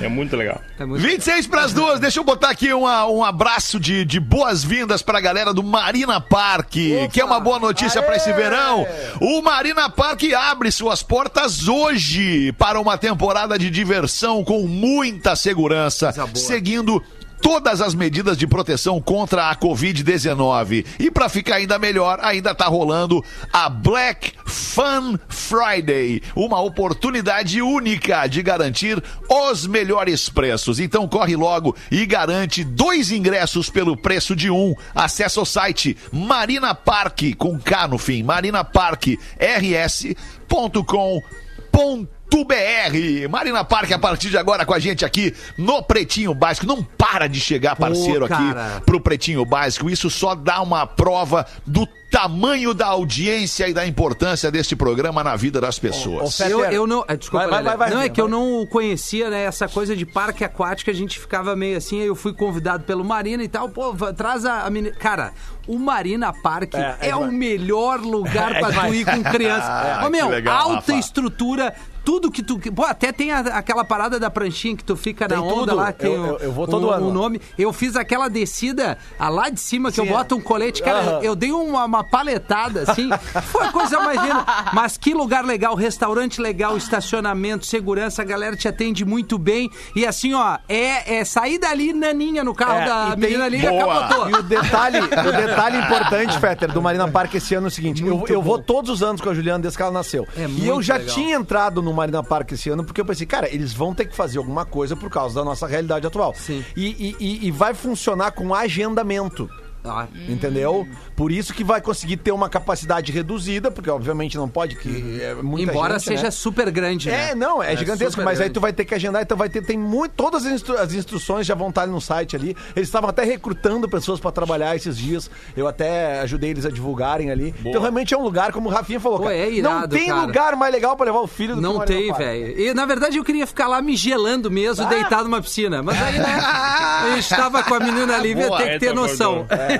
É muito legal. É muito 26 para as duas, deixa eu botar aqui uma- um abraço de, de boas-vindas para a galera do Marina Park, que é uma boa notícia para esse verão. O Marina Park abre suas portas hoje para uma temporada de diversão com muita segurança, seguindo todas as medidas de proteção contra a Covid-19. E para ficar ainda melhor, ainda tá rolando a Black Fun Friday, uma oportunidade única de garantir os melhores preços. Então corre logo e garante dois ingressos pelo preço de um. Acesse o site Marina Park com K no fim, marinaparkrs.com.br BR. Marina Park a partir de agora com a gente aqui no Pretinho Básico. Não para de chegar parceiro Pô, aqui pro Pretinho Básico. Isso só dá uma prova do tamanho da audiência e da importância deste programa na vida das pessoas. Ô, ô, Eu, eu não. é, Desculpa, Vai, vai, vai, vai, Não, é vai. que eu não conhecia, né, essa coisa de parque aquático, a gente ficava meio assim, aí eu fui convidado pelo Marina e tal, pô, traz a, a menina. Cara, o Marina Park É, é, é o melhor lugar É pra tu ir com criança. Ah, Ô, meu, legal, alta Rafa. estrutura. Tudo que tu. Pô, até tem a- aquela parada da pranchinha que tu fica Tem na onda tudo. lá. que Tem Eu- o- eu- eu vou todo o, ano nome. Eu fiz aquela descida ah, lá de cima que Sim, eu boto um colete. Cara, Aham. eu dei uma, uma paletada assim. Foi a coisa mais linda. Mas que lugar legal, restaurante legal, estacionamento, segurança, a galera te atende muito bem. E assim, ó, é, é sair dali naninha no carro É, da e menina ali e Boa. acabou. E o detalhe, o detalhe importante, Fetter, do Marina Park esse ano é o seguinte: eu, Muito eu vou bom. todos os anos com a Juliana desde que ela nasceu. É e eu já legal. tinha entrado no Marina Park esse ano porque eu pensei, cara, eles vão ter que fazer alguma coisa por causa da nossa realidade atual. Sim. E, e- e- e vai funcionar com agendamento. Ah, Entendeu? Por isso que vai conseguir ter uma capacidade reduzida, porque obviamente não pode, que é muita Embora gente, seja né? super grande. né? É, não, é, gigantesco, super mas aí grande. tu vai ter que agendar, então vai ter, tem muito, todas as, instru- as instruções já vão estar ali no site ali. Eles estavam até recrutando pessoas pra trabalhar esses dias. Eu até ajudei eles a divulgarem ali. Então realmente é um lugar, como o Rafinha falou, Pô, cara, é não irado, tem cara. lugar mais legal pra levar o filho do que Não Marina tem, velho. E na verdade eu queria ficar lá me gelando mesmo, deitado numa piscina. Mas aí, né? A gente tava com a menina ali, ia Boa, ter que ter noção.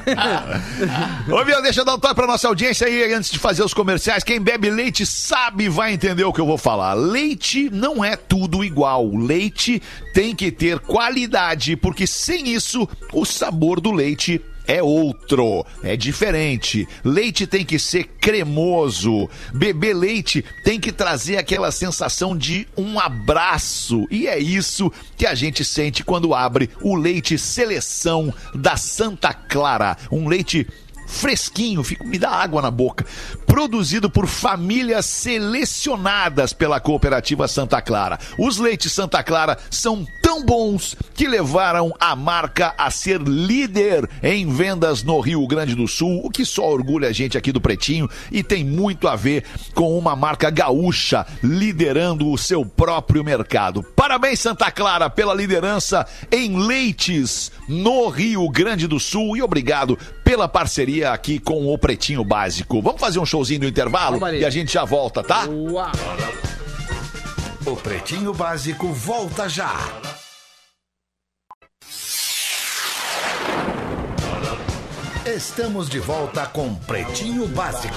Ô, meu, deixa eu dar um toque pra nossa audiência aí antes de fazer os comerciais. Quem bebe leite sabe, vai entender o que eu vou falar. Leite não é tudo igual. Leite tem que ter qualidade, porque sem isso, o sabor do leite é outro, é diferente. Leite tem que ser cremoso. Beber leite tem que trazer aquela sensação de um abraço. E é isso que a gente sente quando abre o leite seleção da Santa Clara. Um leite fresquinho, fica, me dá água na boca. Produzido por famílias selecionadas pela cooperativa Santa Clara. Os leites Santa Clara são tão bons que levaram a marca a ser líder em vendas no Rio Grande do Sul, o que só orgulha a gente aqui do Pretinho e tem muito a ver com uma marca gaúcha liderando o seu próprio mercado. Parabéns, Santa Clara, pela liderança em leites no Rio Grande do Sul e obrigado pela parceria aqui com o Pretinho Básico. Vamos fazer um showzinho do intervalo e a gente já volta, tá? Uau. O Pretinho Básico volta já. Estamos de volta com Pretinho Básico.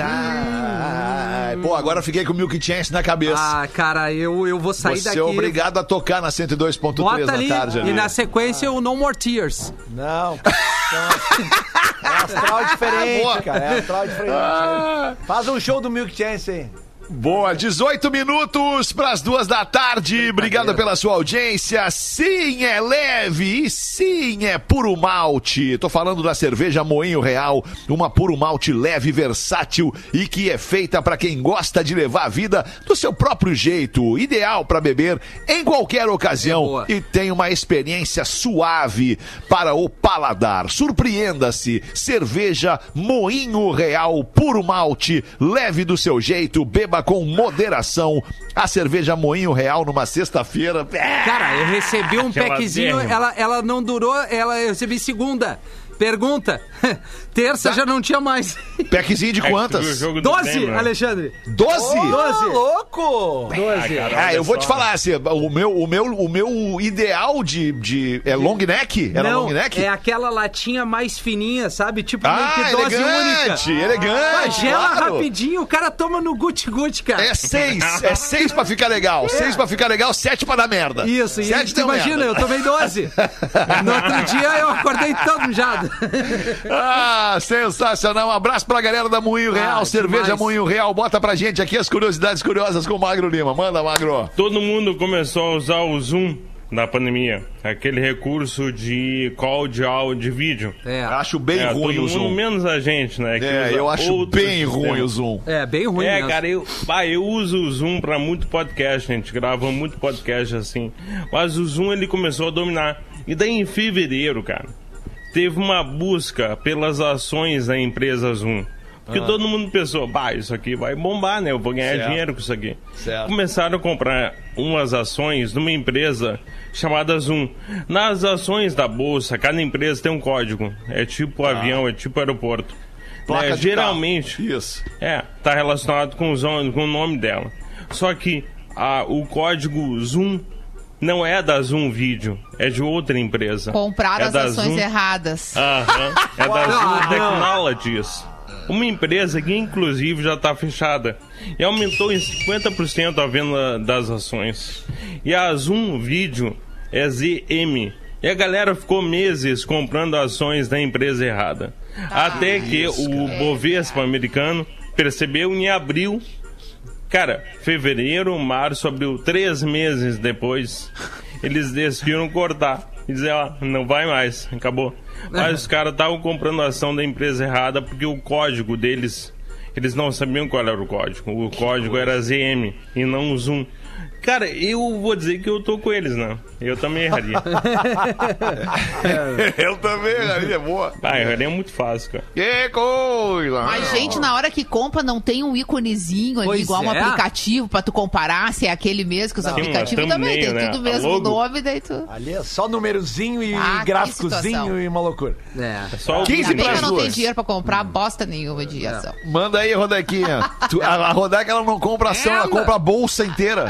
Ai, pô, agora eu fiquei com o Milk Chance na cabeça. Ah, cara, eu, eu vou sair Você daqui. é obrigado a tocar na 102.3 Bota na tarde ali. e na sequência o No More Tears. Não. É astral diferente, Boa. cara. É astral diferente. Faz um show do Milk Chance aí. Boa, 18 minutos para as duas da tarde. Obrigado pela sua audiência. Sim, é leve e sim, é puro malte. Tô falando da cerveja Moinho Real, uma puro malte leve, versátil e que é feita para quem gosta de levar a vida do seu próprio jeito, ideal para beber em qualquer ocasião e tem uma experiência suave para o paladar. Surpreenda-se, cerveja Moinho Real, puro malte, leve do seu jeito, beba com moderação. A cerveja Moinho Real numa sexta-feira. Cara, eu recebi um packzinho, ela, ela não durou, ela, eu recebi segunda. Pergunta. Terça já não tinha mais. Packzinho de É quantas? jogo do 12, Grêmio, né? Alexandre. Doze? Doze. louco! 12. Ah, eu vou te falar assim, o meu, o meu, o meu ideal de, de é long neck? Era não, long neck? é aquela latinha mais fininha, sabe? Tipo meio Ah, que dose elegante, única. elegante, Ah, gela claro. rapidinho, o cara toma no guti-guti, cara. É seis, é seis pra ficar legal, seis pra ficar legal, sete pra dar merda. Isso, e sete deu imagina, merda. eu tomei 12. No outro dia eu acordei todo mijado. Ah, sensacional. Um abraço pra galera da Moinho Real, Ah, cerveja demais. Moinho Real. Bota pra gente aqui as curiosidades curiosas com o Magro Lima. Manda, Magro. Todo mundo começou a usar o Zoom na pandemia. Aquele recurso de call de áudio de vídeo. É, Acho bem é, ruim todo o mundo, Zoom. menos a gente, né? que É, eu acho bem ruim sistemas. o Zoom. é bem ruim É, mesmo. cara, eu, bah, eu uso o Zoom pra muito podcast, a gente grava muito podcast assim. Mas o Zoom ele começou a dominar. E daí em fevereiro, cara, teve uma busca pelas ações da empresa Zoom. Porque todo mundo pensou, bah, isso aqui vai bombar, né? Eu vou ganhar Certo. dinheiro com isso aqui. Certo. Começaram a comprar umas ações numa empresa chamada Zoom. Nas ações da bolsa, cada empresa tem um código. É tipo avião, é tipo aeroporto. Placa Né, Geralmente, carro. Isso. é, tá relacionado com o, com o nome dela. Só que a- o código Zoom não é da Zoom Vídeo, é de outra empresa. Compraram é as ações Zoom- erradas. Aham, é da Zoom Ah. Technologies. Uma empresa que inclusive já está fechada. E aumentou em 50% a venda das ações. E a Zoom Vídeo é ZM. E a galera ficou meses comprando ações da empresa errada. Até que o Bovespa americano percebeu em abril Cara, fevereiro, março, abril, três meses depois, eles decidiram cortar. E dizer, ó, não vai mais, acabou. Mas os caras estavam comprando a ação da empresa errada porque o código deles, eles não sabiam qual era o código. O código era ZM e não Zoom. Cara, eu vou dizer que eu tô com eles, né? Eu também erraria. Eu também, é boa. Ah, erraria muito fácil, cara. Que coisa. Mas, gente, na hora que compra, não tem um íconezinho ali, Pois igual um é. aplicativo pra tu comparar se é aquele mesmo, que os Tem aplicativos também tem né? tudo A mesmo logo. nome, daí tu. Ali é só númerozinho e Ah, gráficozinho e uma loucura. É. Só o 15 Ainda bem que pras eu não tenho duas. dinheiro pra comprar bosta nenhuma de ação. Manda aí, Rodequinha. Tu- a, a Rodeca, ela não compra ação, ela compra a bolsa inteira.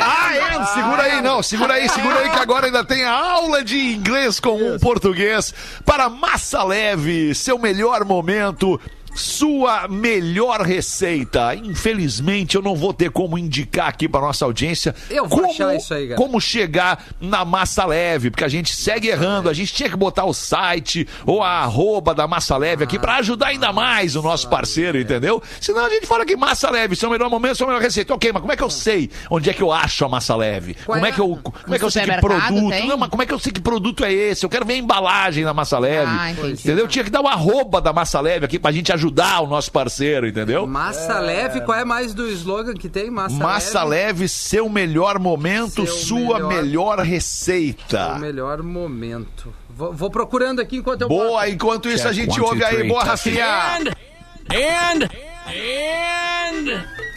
Ah, é? Segura aí, não. Segura aí, segura aí, que agora ainda tem a aula de inglês com um português para Massa Leve, seu melhor momento. Sua melhor receita. Infelizmente, eu não vou ter como indicar aqui para nossa audiência Eu vou como, achar isso aí, cara. como chegar na Massa Leve, porque a gente segue errando. A gente tinha que botar o site ou a arroba da Massa Leve aqui para ajudar ainda mais o nosso parceiro, entendeu? Senão a gente fala que Massa Leve, seu melhor momento, sua melhor receita. Ok, mas como é que eu sei onde é que eu acho a Massa Leve? Qual Como é é? que eu, como é que eu sei que produto? tem? Não, mas como é que eu sei que produto é esse? Eu quero ver a embalagem da Massa Leve. Ah, entendi. entendeu? Tinha que dar o arroba da Massa Leve aqui pra gente ajudar ajudar o nosso parceiro, entendeu? Massa leve, qual é mais do slogan que tem? Massa, Massa leve. leve, seu melhor momento, Seu sua melhor, melhor- receita. O melhor momento. Vou, vou procurando aqui enquanto eu Boa, boto. enquanto isso a gente one, two, ouve aí. three, Boa. Rafinha.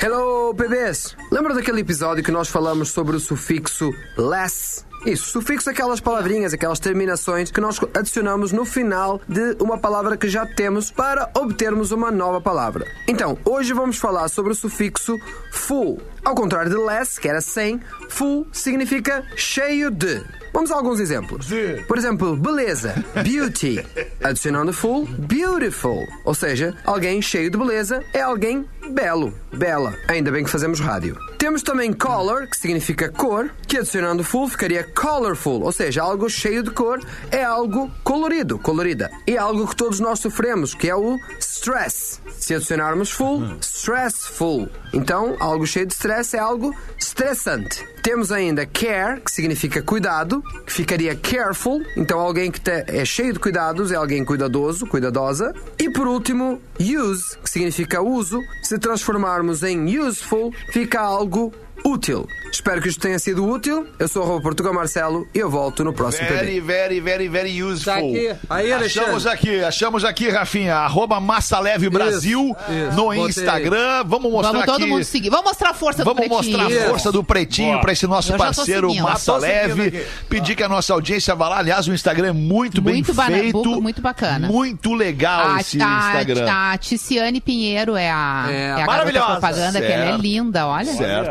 Hello, bebês! Lembra daquele episódio que nós falamos sobre o sufixo less? Isso, sufixo aquelas palavrinhas, aquelas terminações que nós adicionamos no final de uma palavra que já temos para obtermos uma nova palavra. Então, hoje vamos falar sobre o sufixo full. Ao contrário de less, que era sem, full significa cheio de. Vamos a alguns exemplos. Por exemplo, beleza, beauty. Adicionando full, beautiful. Ou seja, alguém cheio de beleza é alguém belo, bela. Ainda bem que fazemos rádio. Temos também color, que significa cor, que adicionando full ficaria colorful, ou seja, algo cheio de cor é algo colorido, colorida. E algo que todos nós sofremos, que é o stress. Se adicionarmos full, stressful. Então, algo cheio de stress é algo estressante. Temos ainda care, que significa cuidado, que ficaria careful. Então, alguém que é cheio de cuidados é alguém cuidadoso, cuidadosa. E por último, use, que significa uso. Se transformarmos em useful, fica algo Togo útil. Espero que isto tenha sido útil. Eu sou o arroba Portugal Marcelo e eu volto no próximo Very, very, very, very useful. Tá aqui. Aí, Alexandre. achamos aqui, achamos aqui, Rafinha. Arroba Massa Leve Brasil isso. no Botei. Instagram. Vamos mostrar Vamos todo aqui. mundo seguir. Vamos mostrar a força Vamos do pretinho. mostrar a força do Pretinho para esse nosso parceiro. Massa Leve. aqui. Pedir que a nossa audiência vá lá. Aliás, o Instagram é muito, bem Muito bana- feito. muito bacana. Muito legal A, esse a- Instagram. a Ticiane Pinheiro é a, É, é a garota maravilhosa. propaganda, que ela é Certo. linda, olha. Certo.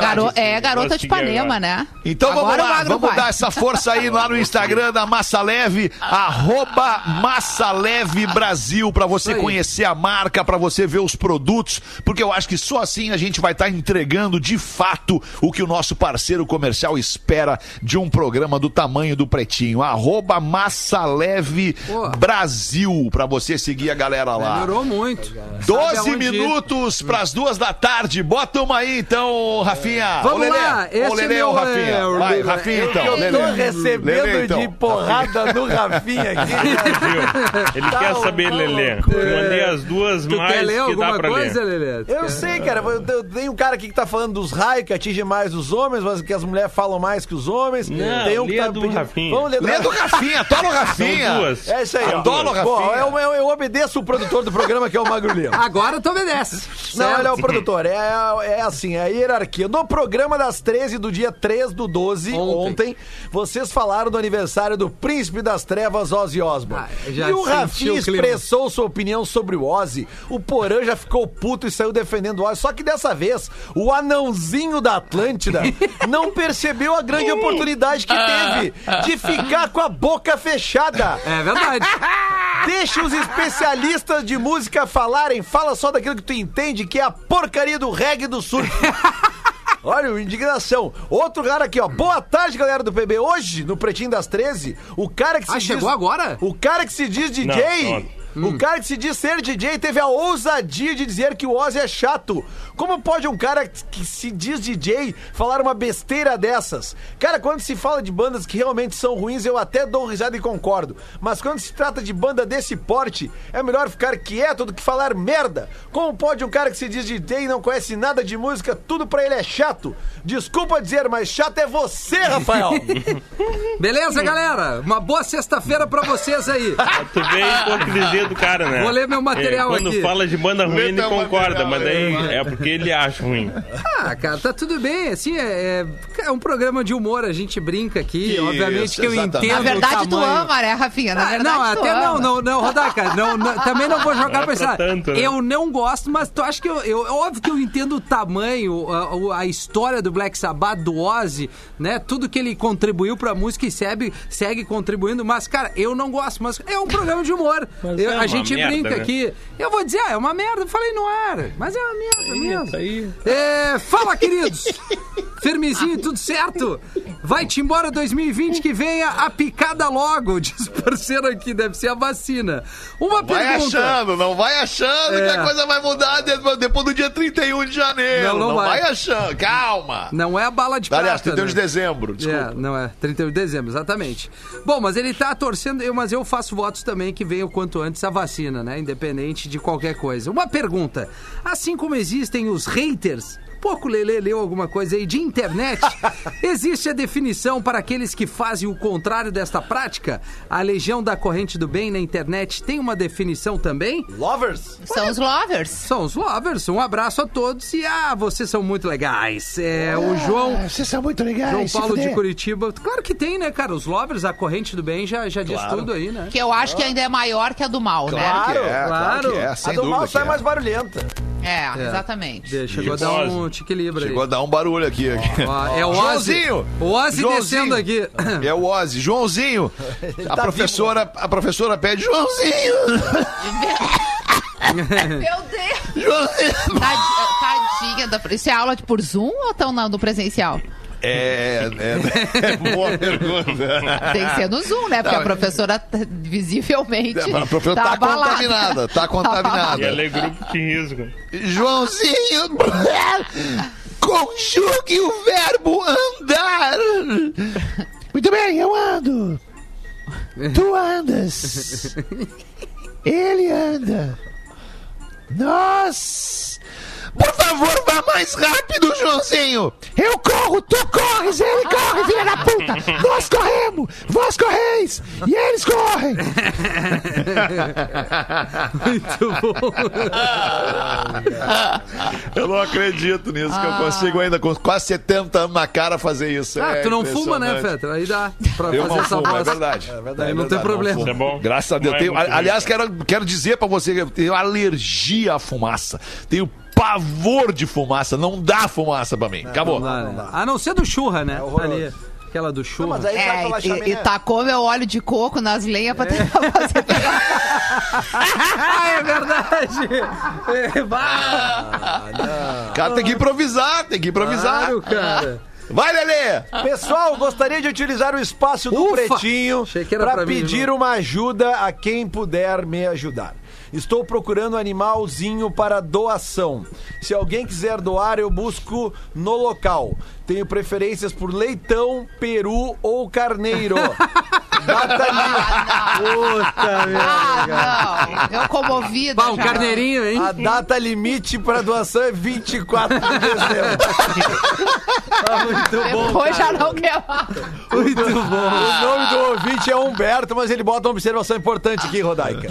Garo- é garota de Vou seguir Ipanema, agora. né? Então Agora vamos lá, vamos vai. dar essa força aí lá no Instagram da Massa Leve, arroba Massa Leve Brasil, pra você conhecer a marca, pra você ver os produtos, porque eu acho que só assim a gente vai estar entregando de fato o que o nosso parceiro comercial espera de um programa do tamanho do Pretinho. Arroba Massa Leve Pô. Brasil, pra você seguir a galera lá. Melhorou muito. Sabe 12 aonde ir. minutos pras duas da tarde. Bota uma aí então, Rafinha. Vamos Ô, Lelê. lá, esse Ô, Lelê é meu, Rafinha? é, Vai, o- Rafinha eu- então. Eu Lelê. tô recebendo Lelê, então. de porrada do Rafinha aqui. Ele Tá quer saber, Lelê. mandei as duas Tu mais quer ler que dá alguma pra coisa, ler. Lelê? Eu sei, cara. eu- eu- Tem um cara aqui que tá falando dos raios que atingem mais os homens, mas que as mulheres falam mais que os homens. Não, tem um lê que tá do pedindo- Rafinha. Vamos ler do Lê do Rafinha, toma o Rafinha. São duas. É isso aí. Adoro o Bom, Rafinha. eu, eu- eu obedeço o produtor do programa, que é o Magro Lima. Agora tu obedece. Não, certo? ele é o produtor. É, é assim, é a hierarquia. No programa das 13 do dia 3 do 12, ontem, Ontem. vocês falaram do aniversário do Príncipe das Trevas, Ozzy Osbourne. Ah, e o Rafinha o expressou sua opinião sobre o Ozzy. O Porã já ficou puto e saiu defendendo o Ozzy. Só que dessa vez, o anãozinho da Atlântida não percebeu a grande oportunidade que teve de ficar com a boca fechada. É verdade. Deixa os especialistas de música falarem. Fala só daquilo que tu entende, que é a porcaria do reggae do surf. Olha, o indignação. Outro cara aqui, ó. Boa tarde, galera do PB. Hoje, no Pretinho das 13, o cara que se Ah, diz... chegou agora? O cara que se diz DJ... Não, O cara que se diz ser DJ teve a ousadia de dizer que o Ozzy é chato. Como pode um cara que se diz DJ falar uma besteira dessas? Cara, quando se fala de bandas que realmente são ruins, eu até dou risada e concordo. Mas quando se trata de banda desse porte, é melhor ficar quieto do que falar merda. Como pode um cara que se diz DJ e não conhece nada de música, tudo pra ele é chato? Desculpa dizer, mas chato é você, Rafael. Beleza, galera? Uma boa sexta-feira pra vocês aí. Tu vê a hipocrisia do cara, né? Vou ler meu material É, Quando aqui. fala de banda ruim, ele concorda, material mas aí. daí é porque ele acha ruim. Ah, cara, tá tudo bem. Assim, é, é, é um programa de humor, a gente brinca aqui. Isso, Obviamente que eu exatamente. entendo Na verdade, o tu ama, né, Rafinha? Na Ah, verdade, não, tu até ama. não, não, não, Rodaca, não, não, também não vou jogar Não é pra esse lado. tanto, né? Eu não gosto, mas tu acha que eu, eu, é óbvio que eu entendo o tamanho, a, a história do Black Sabbath, do Ozzy, né? Tudo que ele contribuiu pra música e segue, segue contribuindo, mas, cara, eu não gosto, mas é um programa de humor. Mas Eu- é a gente merda, brinca né? aqui. Eu vou dizer, ah, é uma merda, eu falei no ar, mas é uma merda mesmo. isso aí. É, fala, queridos! Firmezinho, tudo certo? Vai-te embora 2020 que venha a picada logo, diz o parceiro aqui, deve ser a vacina. Uma Vai pergunta. achando, não vai achando É. que a coisa vai mudar depois, do dia 31 de janeiro. Não, Não, não vai. vai. achando, calma. Não é a bala de Aliás, prata. 31 de né? dezembro, desculpa. É, não é. 31 de dezembro, exatamente. Bom, mas ele tá torcendo, mas eu faço votos também que venha o quanto antes a vacina, né? Independente de qualquer coisa. Uma pergunta. Assim como existem os haters. Pouco Lele leu alguma coisa aí de internet. Existe a definição para aqueles que fazem o contrário desta prática? A legião da corrente do bem na internet tem uma definição também? Lovers? São os lovers. São os lovers. Um abraço a todos e ah, vocês são muito legais. É, o João Ah, Vocês são muito legais. João se Paulo de fuder. Curitiba. Claro que tem, né, cara? Os lovers, a corrente do bem já, já diz tudo aí, né? Que eu acho que ainda é maior que a do mal, Claro que né? é, claro, claro. que é, A sem do dúvida mal que sai é. mais barulhenta. É, exatamente. De- Chegou a dar um tique-libra aí. Chegou a dar um barulho aqui. aqui. Ó, é o Ozzy. Joãozinho! O Ozzy Joãozinho. descendo aqui. É o Ozzy. Joãozinho. A tá professora, a professora pede Joãozinho. Meu Deus! Joãozinho. Tadi- Tadinha da... Isso é aula de por Zoom ou estão no presencial? É, é, é boa pergunta. Tem que ser no Zoom, né? Porque Não, a professora t- visivelmente. A professora tá, abalada. contaminada, tá E contaminada. ela é grupo de risco. Joãozinho, conjugue o verbo andar. Muito bem, eu ando. Tu andas. Ele anda. Nós. Por favor, vá mais rápido, Joãozinho. Eu corro, tu corres, ele corre, filha da puta! Nós corremos, vós correis, e eles correm! Muito bom. Eu não acredito nisso, que eu consigo ainda, com quase 70 anos na cara, fazer isso. Ah, É tu não fuma, né. Fetra? Aí dá pra Eu fazer não essa fumo, é voz. verdade. Aí não tem verdade, problema. fumo. É bom. Graças a Deus. É Tenho- aliás, quero, quero dizer pra você que eu tenho alergia à fumaça. Tenho pavor de fumaça. Não dá fumaça pra mim. Acabou. Não dá, né? A não ser do churra, né? horroroso. Ali. Aquela do churra. Mas aí É, e, chaminé. e tacou meu óleo de coco nas lenhas pra tentar fazer Ah, é verdade! É, bah, O cara tem que improvisar, tem que improvisar. claro, cara. Vai, Lelê! Pessoal, gostaria de utilizar o espaço do Ufa! Pretinho para pra mim, pedir irmão. uma ajuda a quem puder me ajudar. Estou procurando animalzinho para doação. Se alguém quiser doar, eu busco no local. Tenho preferências por leitão, peru ou carneiro. Data Puta. Ah, não. Eu comovida. Um já. carneirinho, hein? A data limite para doação é 24 de dezembro. Muito bom. Depois já não quer mais. Muito bom. O nome do ouvinte é Humberto, mas ele bota uma observação importante aqui, Rodaica.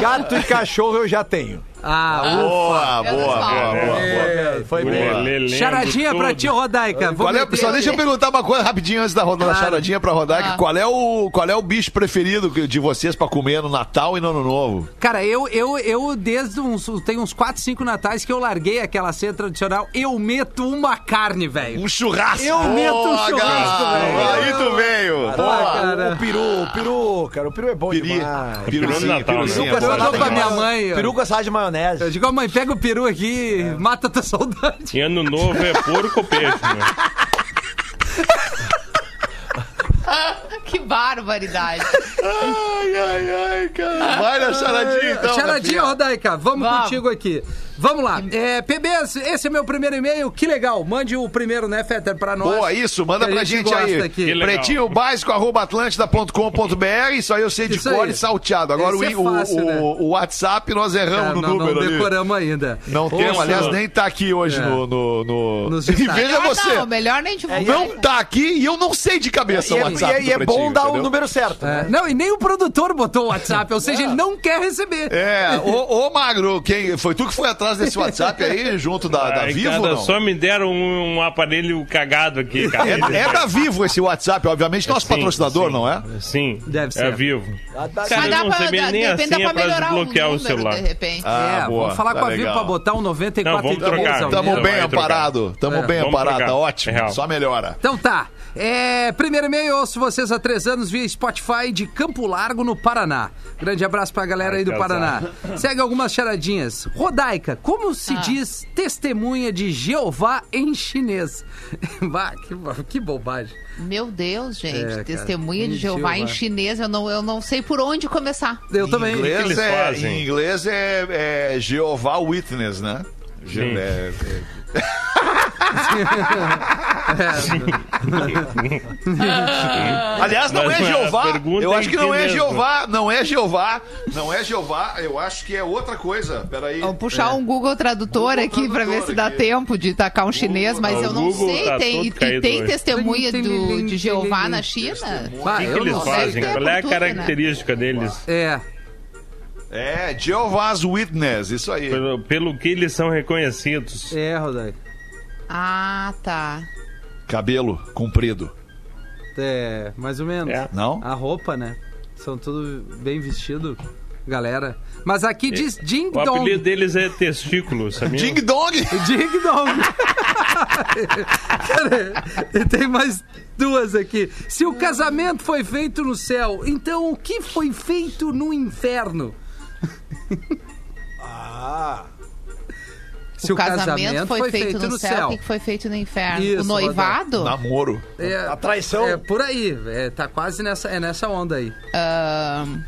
Gato e cachorro eu já tenho. Ah, ufa. Boa, boa, boa, boa, boa. É, foi bem. Charadinha pra ti, Rodaica. Qual é, só deixa eu perguntar uma coisa rapidinho antes da rodada da Claro. charadinha pra rodar. Ah. Qual, é o, qual é o bicho preferido de vocês pra comer no Natal e no Ano Novo? Cara, eu, eu, eu desde uns. Tem uns 4, 5 natais que eu larguei aquela ceia tradicional. Eu meto uma carne, velho. Um churrasco. Eu meto um Boa, churrasco, velho. Aí tu veio. Boa. cara. O peru, o peru, cara, o peru é bom Piri, demais. piruzinho, Natal, né? piruzinho. Peru com dou pra de minha mãe. Peru com de maionese. Eu digo, ó, mãe, pega o peru aqui, mata a tua saudade. E ano novo é porco ou peixe, né? Que barbaridade. Ai, ai, ai, cara. Vai na charadinha, então. Charadinha. Rodaica, vamos, Vamos. contigo aqui. Vamos lá. É, PBs, esse é meu primeiro e-mail. Que legal. Mande o primeiro, né, Fetter, pra nós. Boa, isso, manda pra gente, aí. gosta aqui. Pretinho básico, arroba atlântida.com.br. Isso aí eu sei de Isso cor aí. e salteado. Agora Esse o, é fácil, o, né? o, o WhatsApp nós erramos Cara, no não, número não ali. decoramos ainda. Não Ô, temos, aliás, nem tá aqui hoje É. no. no, no... Nos E veja Ah, você. não, melhor nem divulgar. Não tá aqui e eu não sei de cabeça o é, WhatsApp. e é- e é bom dar o número certo. É, né? não, e nem o produtor botou o WhatsApp, ou seja, ele não quer receber. É, ô, ô Magro, quem, foi tu que foi atrás desse WhatsApp aí, junto da, da Ai, Vivo, cada- não? Só me deram um, um aparelho cagado aqui, cara. É, é da Vivo esse WhatsApp, obviamente, nosso Sim, patrocinador, sim. não é? Sim. Deve ser. É vivo. Ah, tá- Cara, eu dá não dá, nem a senha pra desbloquear o o número, celular. de repente. Ah, é, boa, vamos falar tá com a Vivo legal. pra botar um 94 Não, vamos trocar. Tamo bem amparado, tamo É. bem amparado, tá ótimo, É só melhora. Então tá. É, primeiro e-mail, ouço vocês há três anos via Spotify de Campo Largo, no Paraná. Grande abraço pra galera aí do Paraná. Segue algumas charadinhas. Rodaica, como se Ah. diz testemunha de Jeová em chinês? Bah, que, que bobagem. Meu Deus, gente. É, cara. Testemunha de Em Jeová em chinês, eu não, eu não sei por onde começar. Eu Em também. inglês, é, fazem? em inglês é, é Jeová Witness, né? Sim. é- é- Aliás, não Mas é a Jeová. Eu é acho que não é mesmo. Jeová. Não é Jeová. Não é Jeová. Eu acho que é outra coisa. Peraí. Vamos puxar um Google Tradutor Google aqui pra ver se dá aqui. tempo de tacar um chinês, mas eu não Google sei. tá tem, e tem testemunha do, de Jeová na China? Bah, O que, que eles fazem? Qual é a né? característica deles? É. É Jeovah's Witness. Isso aí. Pelo, pelo que eles são reconhecidos. É, Rodaica. Ah, tá. Cabelo comprido. É, mais ou menos. É. Não? A roupa, né? São tudo bem vestido, galera. Mas aqui diz Ding O Dong. apelido deles é testículo, sabia? Ding Dong. Ding Dong. Cara, e tem mais duas aqui. Se o casamento foi feito no céu, então o que foi feito no inferno? Ah, Se o casamento, foi, feito, no, céu, o que foi feito no inferno? Isso, o noivado? Namoro. É, a traição. é por aí, é, tá quase nessa, é nessa onda aí. Ahn,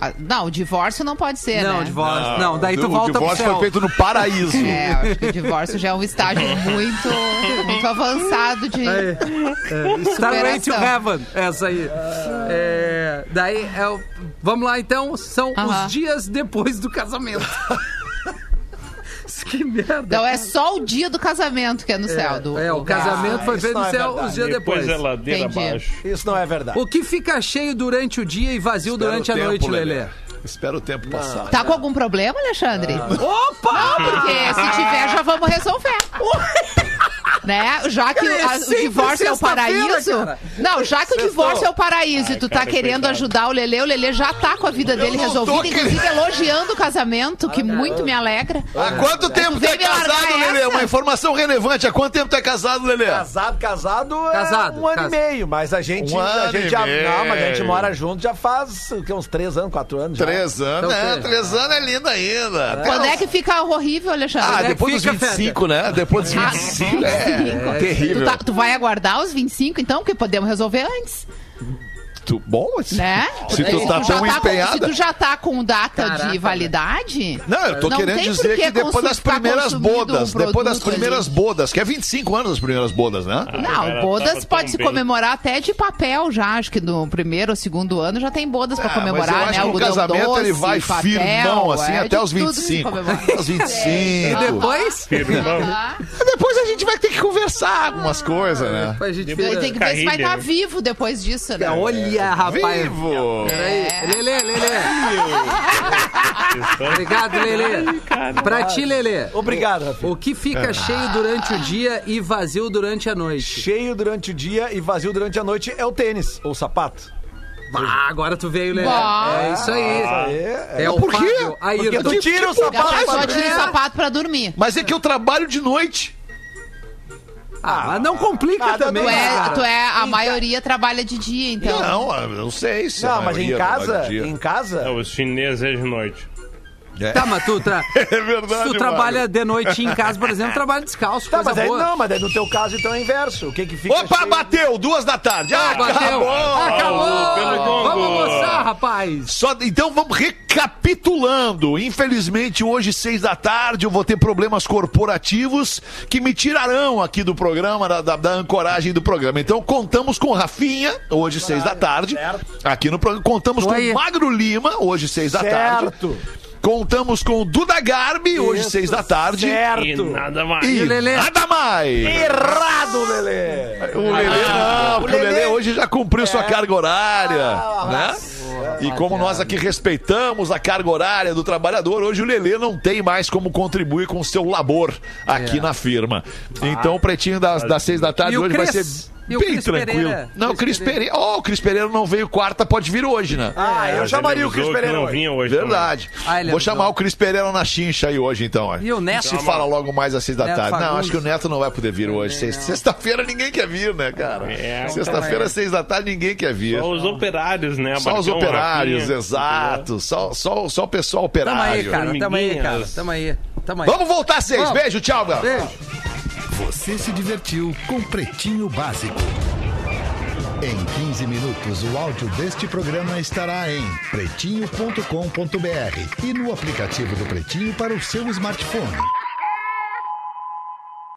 ah, não, o divórcio não pode ser, não, né? divórcio. Não, daí tu o volta pro divórcio céu. foi feito no paraíso. É, acho que o divórcio já é um estágio muito, muito avançado de. É, é, Starway to Superação. Heaven, essa aí. É, daí, é o- vamos lá então, são Aham. os dias depois do casamento. que merda. Então é só o dia do casamento que é no céu. Do, é, o casamento foi isso feito não no é céu os dias Depois depois. é ladeira Entendi. abaixo. Isso não é verdade. O que fica cheio durante o dia e vazio Espera durante o a tempo, noite, Lelê. Lelê? Espera o tempo passar. Tá com algum problema, Alexandre? Opa! Porque se tiver, já vamos resolver. né? Já que Cara, é a- o divórcio é o paraíso. cara. Não, já que o divórcio é o paraíso e tu tá cara, querendo coitado. ajudar o Lelê, o Lelê já tá com a vida dele resolvida, querendo. inclusive elogiando o casamento, que muito me alegra. Há quanto tempo tu é casado, Lelê? essa? Uma informação relevante. Há quanto tempo tu é casado, Lelê? Casado, casado é Casado, um ano casa- e meio, mas a gente, Um a gente já, meio. não, mas a gente mora junto já faz o quê, uns três anos, quatro anos já. Três anos, Então, né? que- Três anos é lindo ainda. Quando é que fica horrível, Alexandre? Ah, é que depois dos fica, 25, né? Depois dos 25. É, terrível. Tu, tá- tu vai aguardar os 25, então? Porque podemos resolver antes, Tu- bom, né? se tu tá já tão com- empenhada. se tu já tá com data Caraca, de validade... Não, eu tô Não querendo dizer que que depois das primeiras bodas, um depois das primeiras ali. bodas, que é 25 anos as primeiras bodas, né? Não, cara bodas pode se bem. comemorar até de papel já. Acho que no primeiro ou segundo ano já tem bodas pra Ah, comemorar, né? que o casamento doce, ele vai papel, firmão, assim, é, até os tudo que se 25. comemora. Até os 25. E depois? Irmão. Tá? Depois a gente vai ter que conversar algumas coisas, né? Depois a gente Depois. Tem que ver se vai estar vivo depois disso, né? Olha, rapaz. Vivo! Peraí, Lelê, Lelê. Questão- Obrigado, Lelê. Pra ti, Lelê. Obrigado, Rafinha. O que fica cheio durante o dia e vazio durante a noite? Cheio durante o dia e vazio durante a noite é o tênis, ou sapato. Ah, agora tu veio, Lelê. Bah. É isso aí. É, É o Por quê? Fábio Porque tu tira o sapato. pessoa pra- tira o É. sapato pra dormir. Mas é que eu trabalho de noite. Ah, mas não complica Nada também, Tu é, cara. tu é, a Em maioria trabalha de dia, então. Não, eu não sei se a Não, mas em casa, em casa, Não, os chineses é de noite. É. Tá, mas tu, tra... É verdade, se tu trabalha de noite em casa, por exemplo, trabalha descalço, Tá, coisa mas aí, boa. não, mas aí no teu caso então é inverso. O que que fica Opa, cheio- bateu! Duas da tarde. Ah, Bateu. acabou! Acabou! Vamos almoçar, rapaz! Só, então vamos recapitulando. Infelizmente, hoje, seis da tarde, eu vou ter problemas corporativos que me tirarão aqui do programa, da, da- da ancoragem do programa. Então, contamos com Rafinha, hoje, seis da tarde, aqui no programa. Contamos Tô com aí. Magro Lima, hoje, seis da tarde. Certo. Contamos com Duda Garbi, hoje, Isso, seis da tarde. E Certo. nada mais. E Lelê? nada mais. Errado, Lelê. O Lelê não, porque o Lelê Lelê- hoje já cumpriu sua carga horária, Ah, né? E como nós aqui respeitamos a carga horária do trabalhador, hoje o Lelê não tem mais como contribuir com o seu labor aqui É. na firma. Então o pretinho das, das seis da tarde E o hoje vai ser bem tranquilo. Pereira? Não, o Cris Pereira. Oh, o Cris Pereira não veio quarta, pode vir hoje, né? Ah, eu Mas chamaria o Cris Pereira não vinha hoje. Verdade. Ah, Vou chamar o Cris Pereira na chincha aí hoje, então. E o Neto? Se fala logo mais às seis da Neto tarde. Não, Fagundes. acho que o Neto não vai poder vir hoje. Sex- Sexta-feira ninguém quer vir, né, cara? É, Sexta-feira, seis da tarde, ninguém quer vir. Só os operários, né? Só os operários, Rafinha, exato. Só, só, só o pessoal Tamo aí, operário. cara. Tamo aí, cara. Tamo aí. Tamo aí. Vamos voltar seis. Vamos. Beijo, tchau, galera. Beijo. Você se divertiu com Pretinho Básico. Em 15 minutos, o áudio deste programa estará em pretinho.com.br e no aplicativo do Pretinho para o seu smartphone.